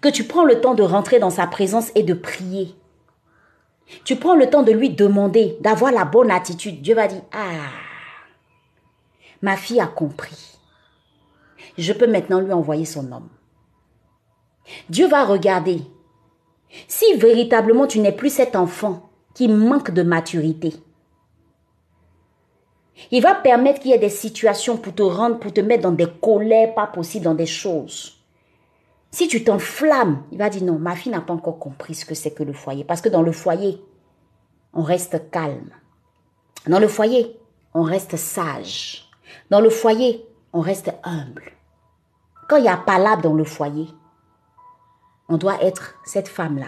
que tu prends le temps de rentrer dans sa présence et de prier, tu prends le temps de lui demander, d'avoir la bonne attitude, Dieu va dire "Ah, ma fille a compris je peux maintenant lui envoyer son homme. Dieu va regarder. Si véritablement tu n'es plus cet enfant qui manque de maturité, il va permettre qu'il y ait des situations pour te rendre, pour te mettre dans des colères pas possibles, dans des choses. Si tu t'enflammes, il va dire non, ma fille n'a pas encore compris ce que c'est que le foyer. Parce que dans le foyer, on reste calme. Dans le foyer, on reste sage. Dans le foyer, on reste humble. Quand il y a palabre dans le foyer, on doit être cette femme-là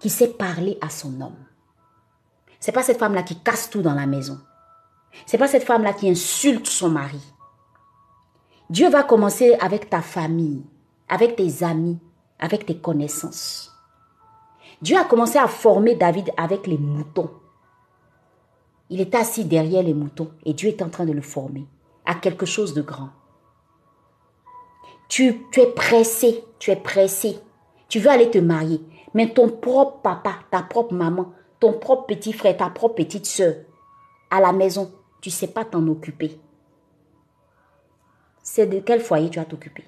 qui sait parler à son homme. C'est pas cette femme-là qui casse tout dans la maison. C'est pas cette femme-là qui insulte son mari. Dieu va commencer avec ta famille, avec tes amis, avec tes connaissances. Dieu a commencé à former David avec les moutons. Il est assis derrière les moutons et Dieu est en train de le former à quelque chose de grand. Tu, es pressé, tu es pressé. Tu veux aller te marier. Mais ton propre papa, ta propre maman, ton propre petit frère, ta propre petite soeur, à la maison, tu sais pas t'en occuper. C'est de quel foyer tu vas t'occuper?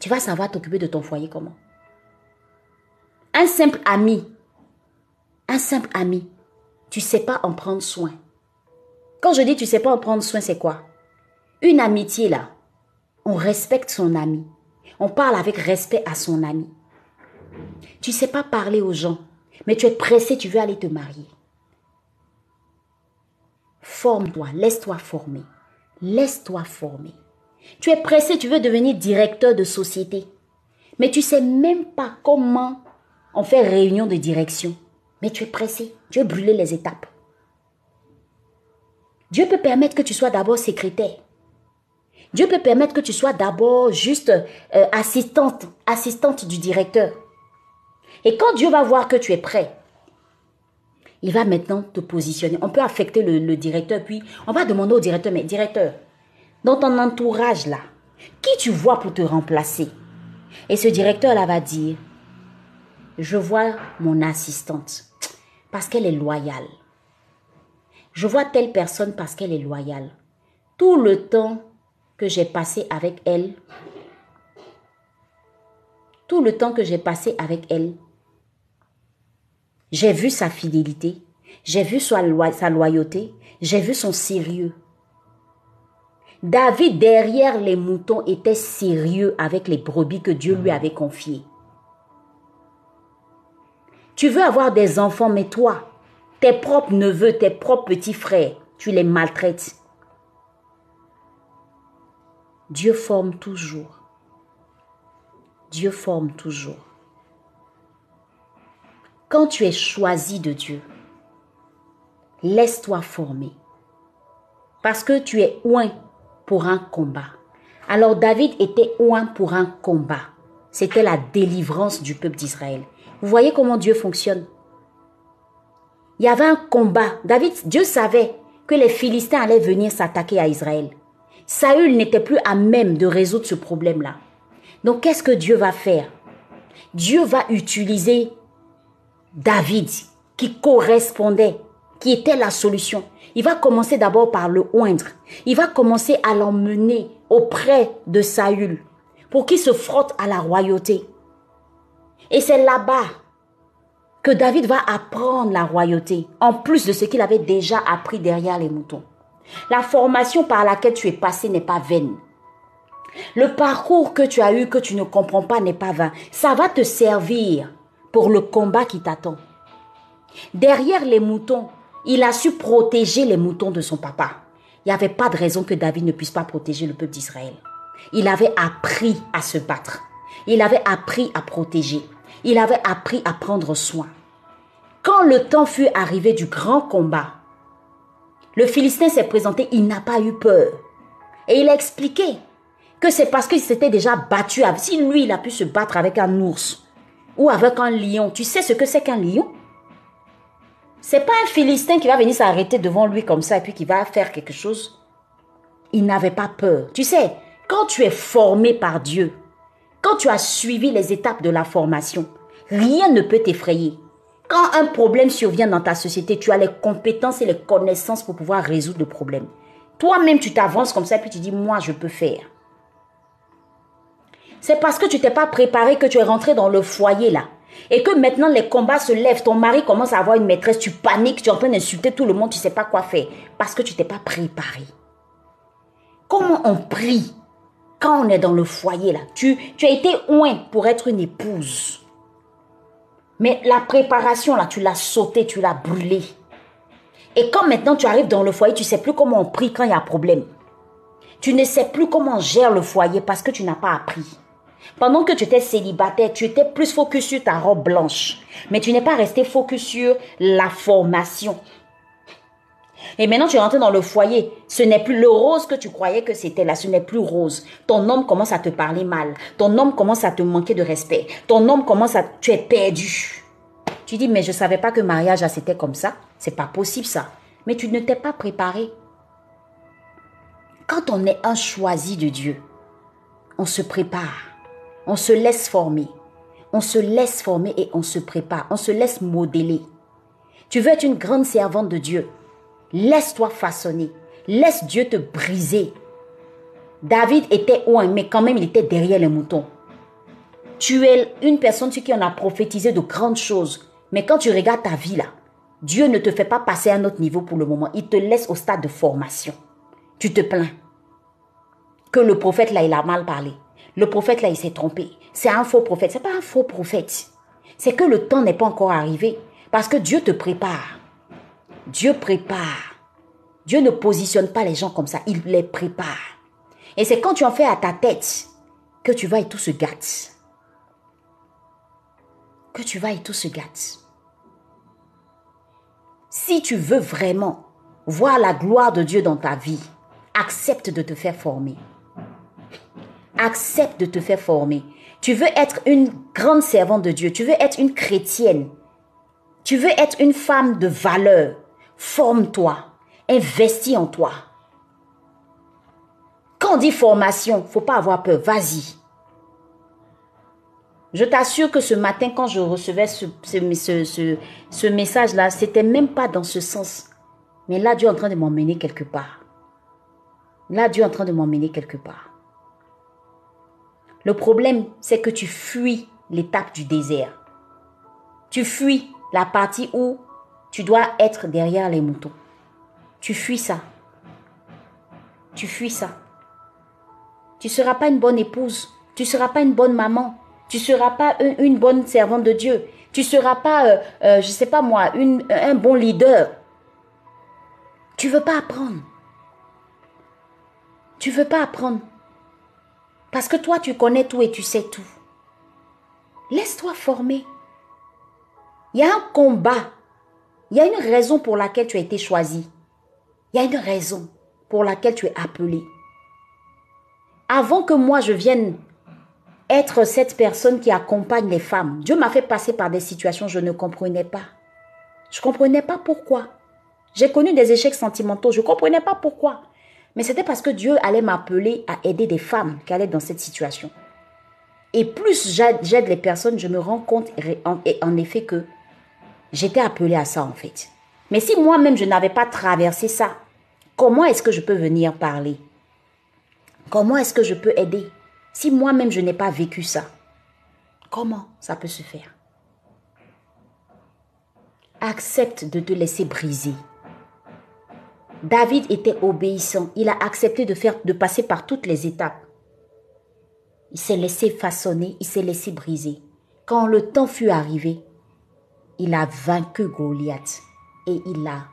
Tu vas savoir t'occuper de ton foyer comment? Un simple ami, un simple ami, tu sais pas en prendre soin. Quand je dis tu sais pas en prendre soin, c'est quoi? Une amitié là, on respecte son ami. On parle avec respect à son ami. Tu sais pas parler aux gens, mais tu es pressé, tu veux aller te marier. Forme-toi, laisse-toi former. Laisse-toi former. Tu es pressé, tu veux devenir directeur de société. Mais tu sais même pas comment on fait réunion de direction. Mais tu es pressé, tu veux brûler les étapes. Dieu peut permettre que tu sois d'abord secrétaire. Dieu peut permettre que tu sois d'abord juste euh, assistante, assistante du directeur. Et quand Dieu va voir que tu es prêt, il va maintenant te positionner. On peut affecter le, directeur, puis on va demander au directeur, mais directeur, dans ton entourage là, qui tu vois pour te remplacer? Et ce directeur là va dire, je vois mon assistante parce qu'elle est loyale. Je vois telle personne parce qu'elle est loyale. Tout le temps que j'ai passé avec elle, tout le temps que j'ai passé avec elle, j'ai vu sa fidélité, j'ai vu sa, loyauté, j'ai vu son sérieux. David, derrière les moutons, était sérieux avec les brebis que Dieu lui avait confiées. Tu veux avoir des enfants, mais toi, tes propres neveux, tes propres petits frères, tu les maltraites. Dieu forme toujours. Dieu forme toujours. Quand tu es choisi de Dieu, laisse-toi former. Parce que tu es oint pour un combat. Alors David était oint pour un combat. C'était la délivrance du peuple d'Israël. Vous voyez comment Dieu fonctionne? Il y avait un combat. David, Dieu savait que les Philistins allaient venir s'attaquer à Israël. Saül n'était plus à même de résoudre ce problème-là. Donc qu'est-ce que Dieu va faire? Dieu va utiliser David qui correspondait, qui était la solution. Il va commencer d'abord par le oindre. Il va commencer à l'emmener auprès de Saül pour qu'il se frotte à la royauté. Et c'est là-bas que David va apprendre la royauté, en plus de ce qu'il avait déjà appris derrière les moutons. La formation par laquelle tu es passé n'est pas vaine. Le parcours que tu as eu, que tu ne comprends pas, n'est pas vain. Ça va te servir pour le combat qui t'attend. Derrière les moutons, il a su protéger les moutons de son papa. Il n'y avait pas de raison que David ne puisse pas protéger le peuple d'Israël. Il avait appris à se battre. Il avait appris à protéger. Il avait appris à prendre soin. Quand le temps fut arrivé du grand combat, le Philistin s'est présenté, il n'a pas eu peur. Et il a expliqué que c'est parce qu'il s'était déjà battu. Si lui, il a pu se battre avec un ours ou avec un lion, tu sais ce que c'est qu'un lion? C'est pas un Philistin qui va venir s'arrêter devant lui comme ça et puis qui va faire quelque chose. Il n'avait pas peur. Tu sais, quand tu es formé par Dieu, quand tu as suivi les étapes de la formation, rien ne peut t'effrayer. Quand un problème survient dans ta société, tu as les compétences et les connaissances pour pouvoir résoudre le problème. Toi-même, tu t'avances comme ça et puis tu dis, moi, je peux faire. C'est parce que tu t'es pas préparé que tu es rentré dans le foyer là. Et que maintenant les combats se lèvent, ton mari commence à avoir une maîtresse, tu paniques, tu es en train d'insulter tout le monde, tu sais pas quoi faire. Parce que tu t'es pas préparé. Comment on prie quand on est dans le foyer là? Tu, tu as été oint pour être une épouse. Mais la préparation, là, tu l'as sauté, tu l'as brûlé. Et quand maintenant tu arrives dans le foyer, tu sais plus comment on prie quand il y a problème. Tu ne sais plus comment on gère le foyer parce que tu n'as pas appris. Pendant que tu étais célibataire, tu étais plus focus sur ta robe blanche. Mais tu n'es pas resté focus sur la formation. Et maintenant, tu es rentré dans le foyer. Ce n'est plus le rose que tu croyais que c'était là. Ce n'est plus rose. Ton homme commence à te parler mal. Ton homme commence à te manquer de respect. Ton homme commence à... Tu es perdu. Tu dis, mais je ne savais pas que mariage, c'était comme ça. C'est pas possible ça. Mais tu ne t'es pas préparé. Quand on est un choisi de Dieu, on se prépare. On se laisse former. On se laisse former et on se prépare. On se laisse modeler. Tu veux être une grande servante de Dieu. Laisse-toi façonner. Laisse Dieu te briser. David était loin, mais quand même il était derrière les moutons. Tu es une personne sur qui on a prophétisé de grandes choses. Mais quand tu regardes ta vie là, Dieu ne te fait pas passer à un autre niveau pour le moment. Il te laisse au stade de formation. Tu te plains que le prophète là, il a mal parlé. Le prophète là, il s'est trompé. C'est un faux prophète. C'est pas un faux prophète. C'est que le temps n'est pas encore arrivé. Parce que Dieu te prépare. Dieu prépare. Dieu ne positionne pas les gens comme ça, il les prépare. Et c'est quand tu en fais à ta tête que tu vas et tout se gâte. Que tu vas et tout se gâte. Si tu veux vraiment voir la gloire de Dieu dans ta vie, accepte de te faire former. Accepte de te faire former. Tu veux être une grande servante de Dieu, tu veux être une chrétienne, tu veux être une femme de valeur, Forme-toi. Investis en toi. Quand on dit formation, faut pas avoir peur. Vas-y. Je t'assure que ce matin, quand je recevais ce, ce, ce message-là, c'était même pas dans ce sens. Mais là, Dieu est en train de m'emmener quelque part. Là, Dieu est en train de m'emmener quelque part. Le problème, c'est que tu fuis l'étape du désert. Tu fuis la partie où tu dois être derrière les moutons. Tu fuis ça. Tu fuis ça. Tu ne seras pas une bonne épouse. Tu ne seras pas une bonne maman. Tu ne seras pas une, bonne servante de Dieu. Tu ne seras pas, euh, euh, je ne sais pas moi, un bon leader. Tu ne veux pas apprendre. Tu ne veux pas apprendre. Parce que toi, tu connais tout et tu sais tout. Laisse-toi former. Il y a un combat il y a une raison pour laquelle tu as été choisi. Il y a une raison pour laquelle tu es appelé. Avant que moi je vienne être cette personne qui accompagne les femmes, Dieu m'a fait passer par des situations que je ne comprenais pas. Je ne comprenais pas pourquoi. J'ai connu des échecs sentimentaux, je ne comprenais pas pourquoi. Mais c'était parce que Dieu allait m'appeler à aider des femmes qui allaient dans cette situation. Et plus j'aide les personnes, je me rends compte en effet que j'étais appelée à ça en fait. Mais si moi-même je n'avais pas traversé ça, comment est-ce que je peux venir parler? Comment est-ce que je peux aider? Si moi-même je n'ai pas vécu ça Comment ça peut se faire? Accepte de te laisser briser. David était obéissant. Il a accepté de, faire, de passer par toutes les étapes. Il s'est laissé façonner, il s'est laissé briser. Quand le temps fut arrivé, il a vaincu Goliath et il a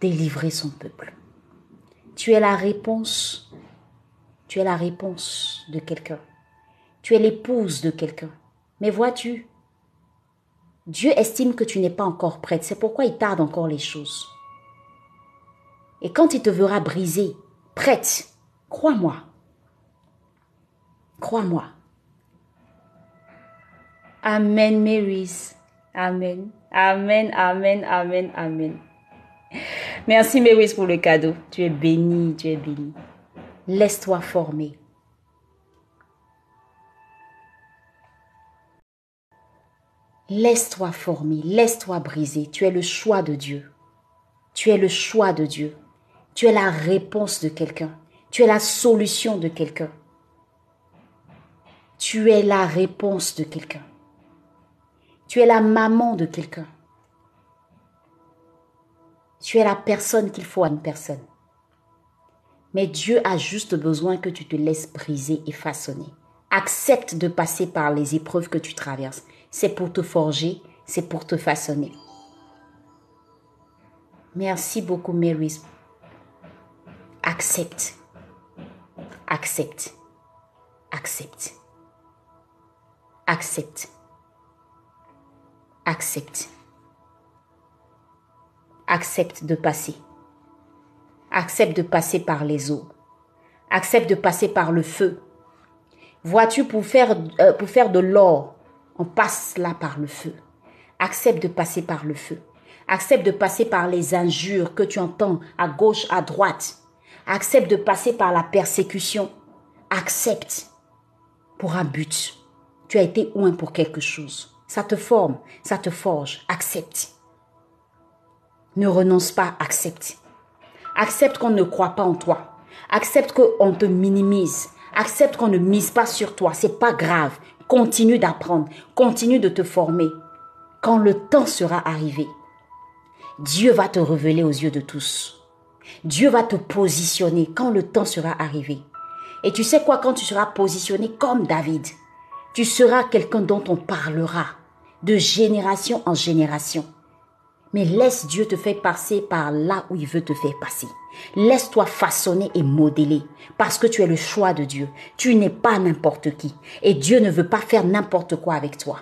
délivré son peuple. Tu es la réponse. Tu es la réponse de quelqu'un. Tu es l'épouse de quelqu'un. Mais vois-tu, Dieu estime que tu n'es pas encore prête. C'est pourquoi il tarde encore les choses. Et quand il te verra brisée, prête, crois-moi. Crois-moi. Amen, Marys. Amen. Amen, amen, amen, amen. Merci, Marys, pour le cadeau. Tu es béni, tu es béni. Laisse-toi former. Laisse-toi former, laisse-toi briser. Tu es le choix de Dieu. Tu es le choix de Dieu. Tu es la réponse de quelqu'un. Tu es la solution de quelqu'un. Tu es la réponse de quelqu'un. Tu es la maman de quelqu'un. Tu es la personne qu'il faut à une personne. Mais Dieu a juste besoin que tu te laisses briser et façonner. Accepte de passer par les épreuves que tu traverses c'est pour te forger, c'est pour te façonner. Merci beaucoup, Mary. Accepte. Accepte. Accepte. Accepte. Accepte. Accepte de passer. Accepte de passer par les eaux. Accepte de passer par le feu. Vois-tu, pour faire, euh, pour faire de l'or, on passe là par le feu. Accepte de passer par le feu. Accepte de passer par les injures que tu entends à gauche, à droite. Accepte de passer par la persécution. Accepte pour un but. Tu as été oint pour quelque chose. Ça te forme, ça te forge. Accepte. Ne renonce pas, accepte. Accepte qu'on ne croit pas en toi. Accepte qu'on te minimise. Accepte qu'on ne mise pas sur toi. C'est pas grave. Continue d'apprendre, continue de te former. Quand le temps sera arrivé, Dieu va te révéler aux yeux de tous. Dieu va te positionner quand le temps sera arrivé. Et tu sais quoi, quand tu seras positionné comme David, tu seras quelqu'un dont on parlera de génération en génération. Mais laisse Dieu te faire passer par là où il veut te faire passer. Laisse-toi façonner et modeler parce que tu es le choix de Dieu. Tu n'es pas n'importe qui. Et Dieu ne veut pas faire n'importe quoi avec toi.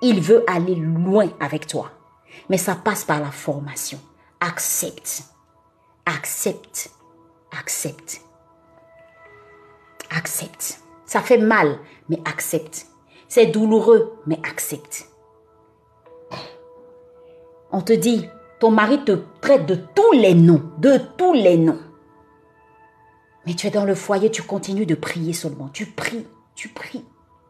Il veut aller loin avec toi. Mais ça passe par la formation. Accepte. Accepte. Accepte. Accepte. Ça fait mal, mais accepte. C'est douloureux, mais accepte. On te dit, ton mari te traite de tous les noms, de tous les noms. Mais tu es dans le foyer, tu continues de prier seulement. Tu pries, tu pries,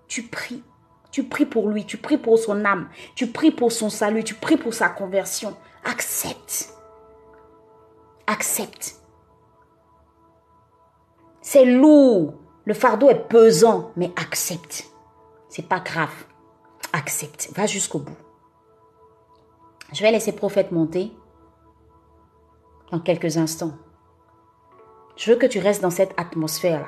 tu pries. Tu pries pour lui, tu pries pour son âme, tu pries pour son salut, tu pries pour sa conversion. Accepte. Accepte. C'est lourd. Le fardeau est pesant, mais accepte. C'est pas grave. Accepte. Va jusqu'au bout. Je vais laisser prophète monter dans quelques instants. Je veux que tu restes dans cette atmosphère-là.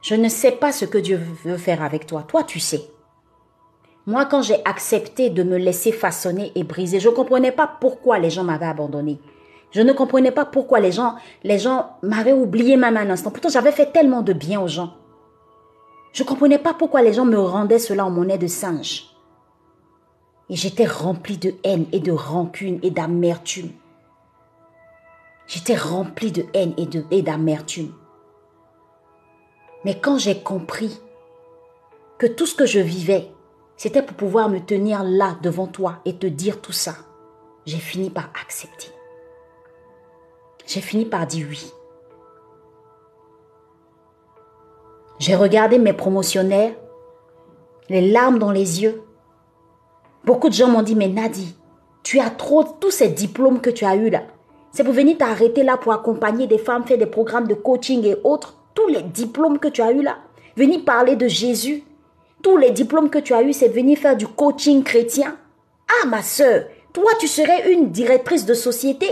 Je ne sais pas ce que Dieu veut faire avec toi. Toi, tu sais. Moi, quand j'ai accepté de me laisser façonner et briser, je ne comprenais pas pourquoi les gens m'avaient abandonné. Je ne comprenais pas pourquoi les gens, m'avaient oublié même un instant. Pourtant, j'avais fait tellement de bien aux gens. Je ne comprenais pas pourquoi les gens me rendaient cela en monnaie de singe. Et j'étais rempli de haine et de rancune et d'amertume. J'étais rempli de haine et d'amertume. Mais quand j'ai compris que tout ce que je vivais, c'était pour pouvoir me tenir là devant toi et te dire tout ça, j'ai fini par accepter. J'ai fini par dire oui. J'ai regardé mes promotionnaires, les larmes dans les yeux. Beaucoup de gens m'ont dit, mais Nadi, tu as trop, tous ces diplômes que tu as eus là. C'est pour venir t'arrêter là pour accompagner des femmes, faire des programmes de coaching et autres. Tous les diplômes que tu as eus là. Venir parler de Jésus. Tous les diplômes que tu as eus, c'est venir faire du coaching chrétien. Ah, ma soeur, toi, tu serais une directrice de société.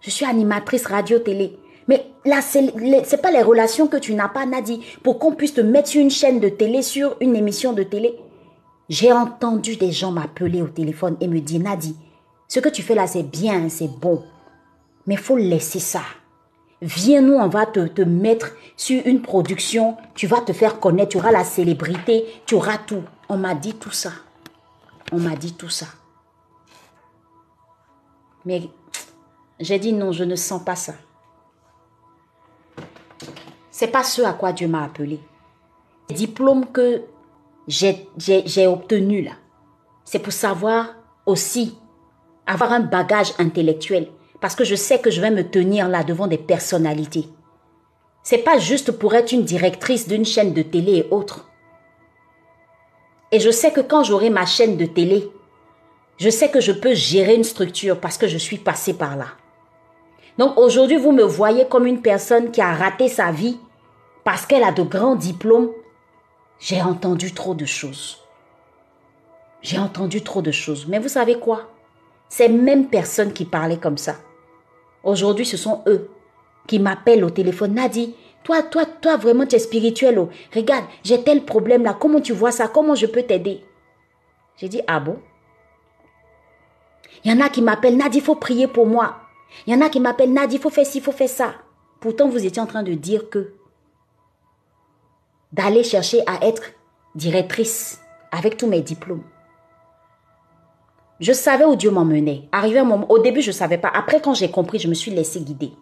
Je suis animatrice radio-télé. Mais là, ce n'est pas les relations que tu n'as pas, Nadi, pour qu'on puisse te mettre sur une chaîne de télé, sur une émission de télé. J'ai entendu des gens m'appeler au téléphone et me dire, Nadi, ce que tu fais là, c'est bien, c'est bon. Mais il faut laisser ça. Viens, nous, on va te, te mettre sur une production. Tu vas te faire connaître, tu auras la célébrité, tu auras tout. On m'a dit tout ça. On m'a dit tout ça. Mais j'ai dit non, je ne sens pas ça. C'est pas ce à quoi Dieu m'a appelé. Les diplômes que j'ai obtenus là, c'est pour savoir aussi avoir un bagage intellectuel. Parce que je sais que je vais me tenir là devant des personnalités. C'est pas juste pour être une directrice d'une chaîne de télé et autres. Et je sais que quand j'aurai ma chaîne de télé, je sais que je peux gérer une structure parce que je suis passée par là. Donc aujourd'hui, vous me voyez comme une personne qui a raté sa vie parce qu'elle a de grands diplômes. J'ai entendu trop de choses. J'ai entendu trop de choses. Mais vous savez quoi? Ces mêmes personnes qui parlaient comme ça, aujourd'hui, ce sont eux qui m'appellent au téléphone. Nadi, toi, toi, toi, vraiment, tu es spirituel. Oh. Regarde, j'ai tel problème là. Comment tu vois ça? Comment je peux t'aider? J'ai dit, ah bon? Il y en a qui m'appellent, Nadi, il faut prier pour moi. Il y en a qui m'appellent Nadi, il faut faire ci, il faut faire ça. Pourtant, vous étiez en train de dire que d'aller chercher à être directrice avec tous mes diplômes. Je savais où Dieu m'emmenait. Arrivé au début, je ne savais pas. Après, quand j'ai compris, je me suis laissé guider.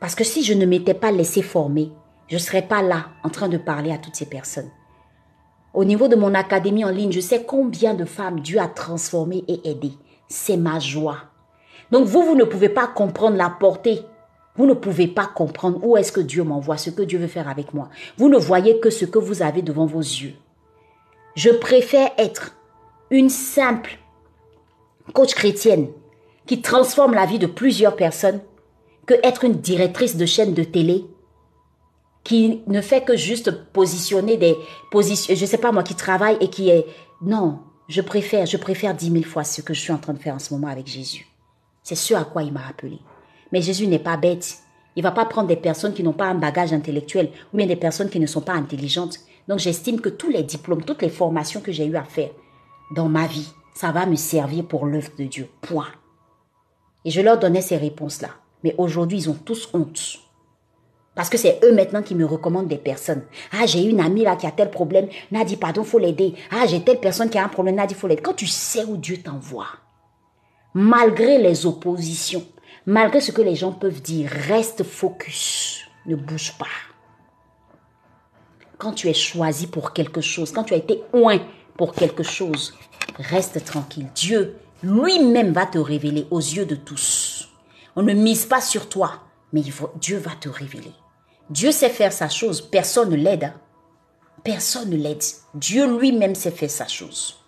Parce que si je ne m'étais pas laissé former, je ne serais pas là en train de parler à toutes ces personnes. Au niveau de mon académie en ligne, je sais combien de femmes Dieu a transformées et aidées c'est ma joie. Donc vous, vous ne pouvez pas comprendre la portée. Vous ne pouvez pas comprendre où est-ce que Dieu m'envoie, ce que Dieu veut faire avec moi. Vous ne voyez que ce que vous avez devant vos yeux. Je préfère être une simple coach chrétienne qui transforme la vie de plusieurs personnes que être une directrice de chaîne de télé qui ne fait que juste positionner des positions, je sais pas moi, qui travaille et qui est... Non, je préfère, je préfère dix mille fois ce que je suis en train de faire en ce moment avec Jésus. C'est ce à quoi il m'a appelé. Mais Jésus n'est pas bête. Il va pas prendre des personnes qui n'ont pas un bagage intellectuel ou bien des personnes qui ne sont pas intelligentes. Donc j'estime que tous les diplômes, toutes les formations que j'ai eu à faire dans ma vie, ça va me servir pour l'œuvre de Dieu. Point. Et je leur donnais ces réponses-là. Mais aujourd'hui, ils ont tous honte. Parce que c'est eux maintenant qui me recommandent des personnes. Ah, j'ai une amie là qui a tel problème. Nadi, pardon, faut l'aider. Ah, j'ai telle personne qui a un problème. Nadi, faut l'aider. Quand tu sais où Dieu t'envoie, malgré les oppositions, malgré ce que les gens peuvent dire, reste focus. Ne bouge pas. Quand tu es choisi pour quelque chose, quand tu as été oint pour quelque chose, reste tranquille. Dieu lui-même va te révéler aux yeux de tous. On ne mise pas sur toi, mais Dieu va te révéler. Dieu sait faire sa chose, personne ne l'aide. Hein. Personne ne l'aide. Dieu lui-même sait faire sa chose.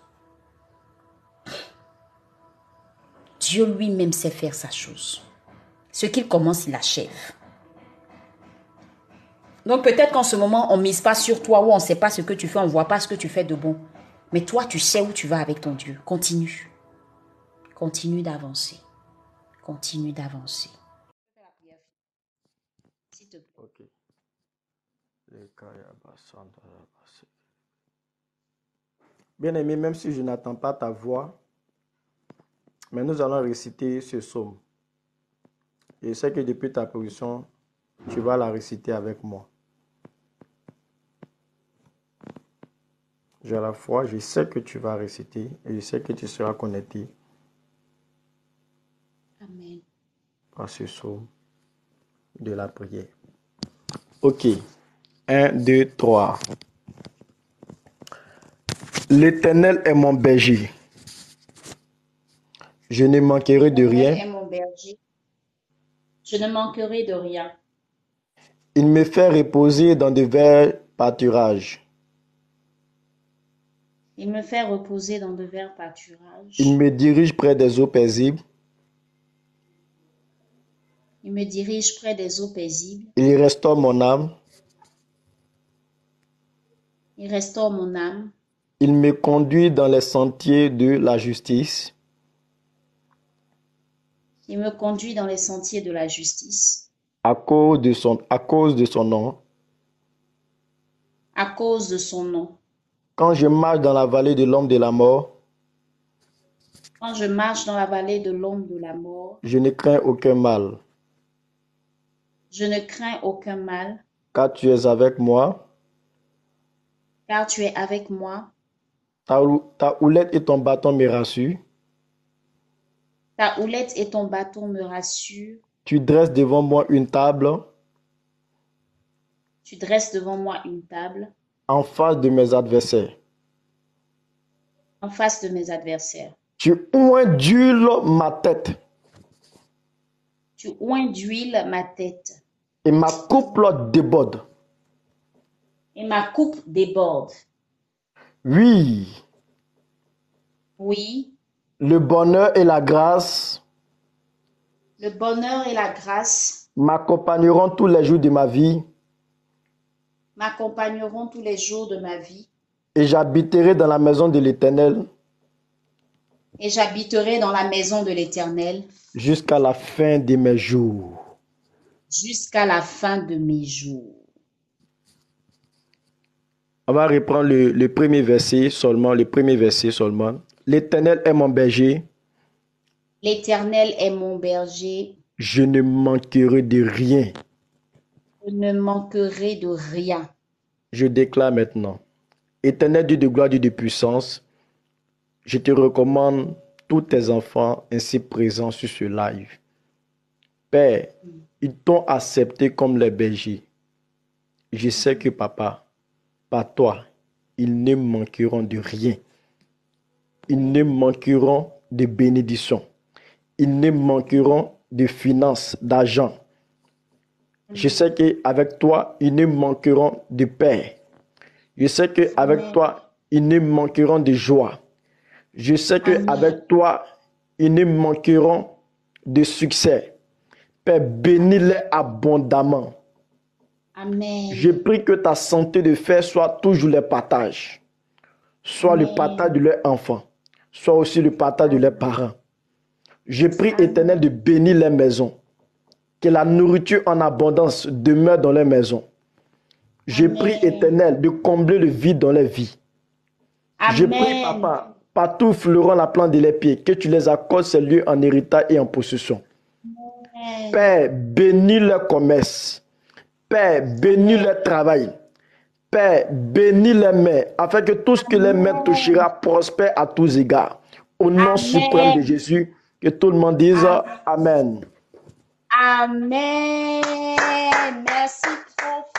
Dieu lui-même sait faire sa chose. Ce qu'il commence, il achève. Donc peut-être qu'en ce moment, on ne mise pas sur toi ou on ne sait pas ce que tu fais, on ne voit pas ce que tu fais de bon. Mais toi, tu sais où tu vas avec ton Dieu. Continue. Continue d'avancer. Continue d'avancer.
Bien-aimé, même si je n'attends pas ta voix, mais nous allons réciter ce psaume. Et je sais que depuis ta position, tu vas la réciter avec moi. J'ai la foi, je sais que tu vas réciter et je sais que tu seras connecté.
Amen.
Par ce psaume de la prière. Ok. 1, 2, 3. L'Éternel est mon berger. Je ne manquerai de rien.
Je ne manquerai de rien.
Il me fait reposer dans de verts pâturages.
Il me fait reposer dans de verts pâturages.
Il me dirige près des eaux paisibles.
Il me dirige près des eaux paisibles.
Il restaure mon âme.
Il restaure mon âme.
Il me conduit dans les sentiers de la justice.
Il me conduit dans les sentiers de la justice.
À cause de son, à cause de son nom.
À cause de son nom.
Quand je marche dans la vallée de l'ombre de la mort,
Quand je marche dans la vallée de l'ombre de la mort,
je ne crains aucun mal,
je ne crains aucun mal,
car tu es avec moi.
car tu es avec moi.
Ta, ta houlette et ton bâton me rassurent.
Ta houlette et ton bâton me rassurent.
Tu dresses devant moi une table
Tu dresses devant moi une table
en face de mes adversaires.
en face de mes adversaires.
Tu ondules ma tête
Tu oins d'huile ma tête
et ma coupe déborde.
et ma coupe déborde.
Oui,
Oui,
le bonheur et la grâce
le bonheur et la grâce
m'accompagneront tous les jours de ma vie
m'accompagneront tous les jours de ma vie
et j'habiterai dans la maison de l'Éternel
et j'habiterai dans la maison de l'Éternel
jusqu'à la fin de mes jours.
jusqu'à la fin de mes jours.
On va reprendre le, le premier verset seulement, le premier verset seulement. L'Éternel est mon berger,
L'Éternel est mon berger,
je ne manquerai de rien.
Je ne manquerai de rien.
Je déclare maintenant, Éternel Dieu de gloire, Dieu de puissance, je te recommande tous tes enfants ainsi présents sur ce live. Père, ils t'ont accepté comme les bergers. Je sais que papa, par toi, ils ne manqueront de rien. Ils ne manqueront de bénédictions. Ils ne manqueront de finances, d'argent. Je sais qu'avec toi, ils ne manqueront de paix. Je sais qu'avec toi, ils ne manqueront de joie. Je sais qu'avec toi, ils ne manqueront de succès. Père, bénis-les abondamment.
Amen.
Je prie que ta santé de fer soit toujours le partage. Soit le partage de leurs enfants, soit aussi le partage de leurs parents. Je prie, éternel, de bénir les maisons. Que la nourriture en abondance demeure dans les maisons. Je
Amen.
prie, éternel, de combler le vide dans les vies. Je prie, papa, partout fleurant la plante de les pieds, que tu les accordes ces lieux en héritage et en possession.
Amen.
Père, bénis leur commerce. Père, bénis leur travail. Père, bénis les mains, afin que tout ce que les mains touchera prospère à tous égards. Au nom suprême de Jésus, que tout le monde dise Amen.
Amen. Merci trop.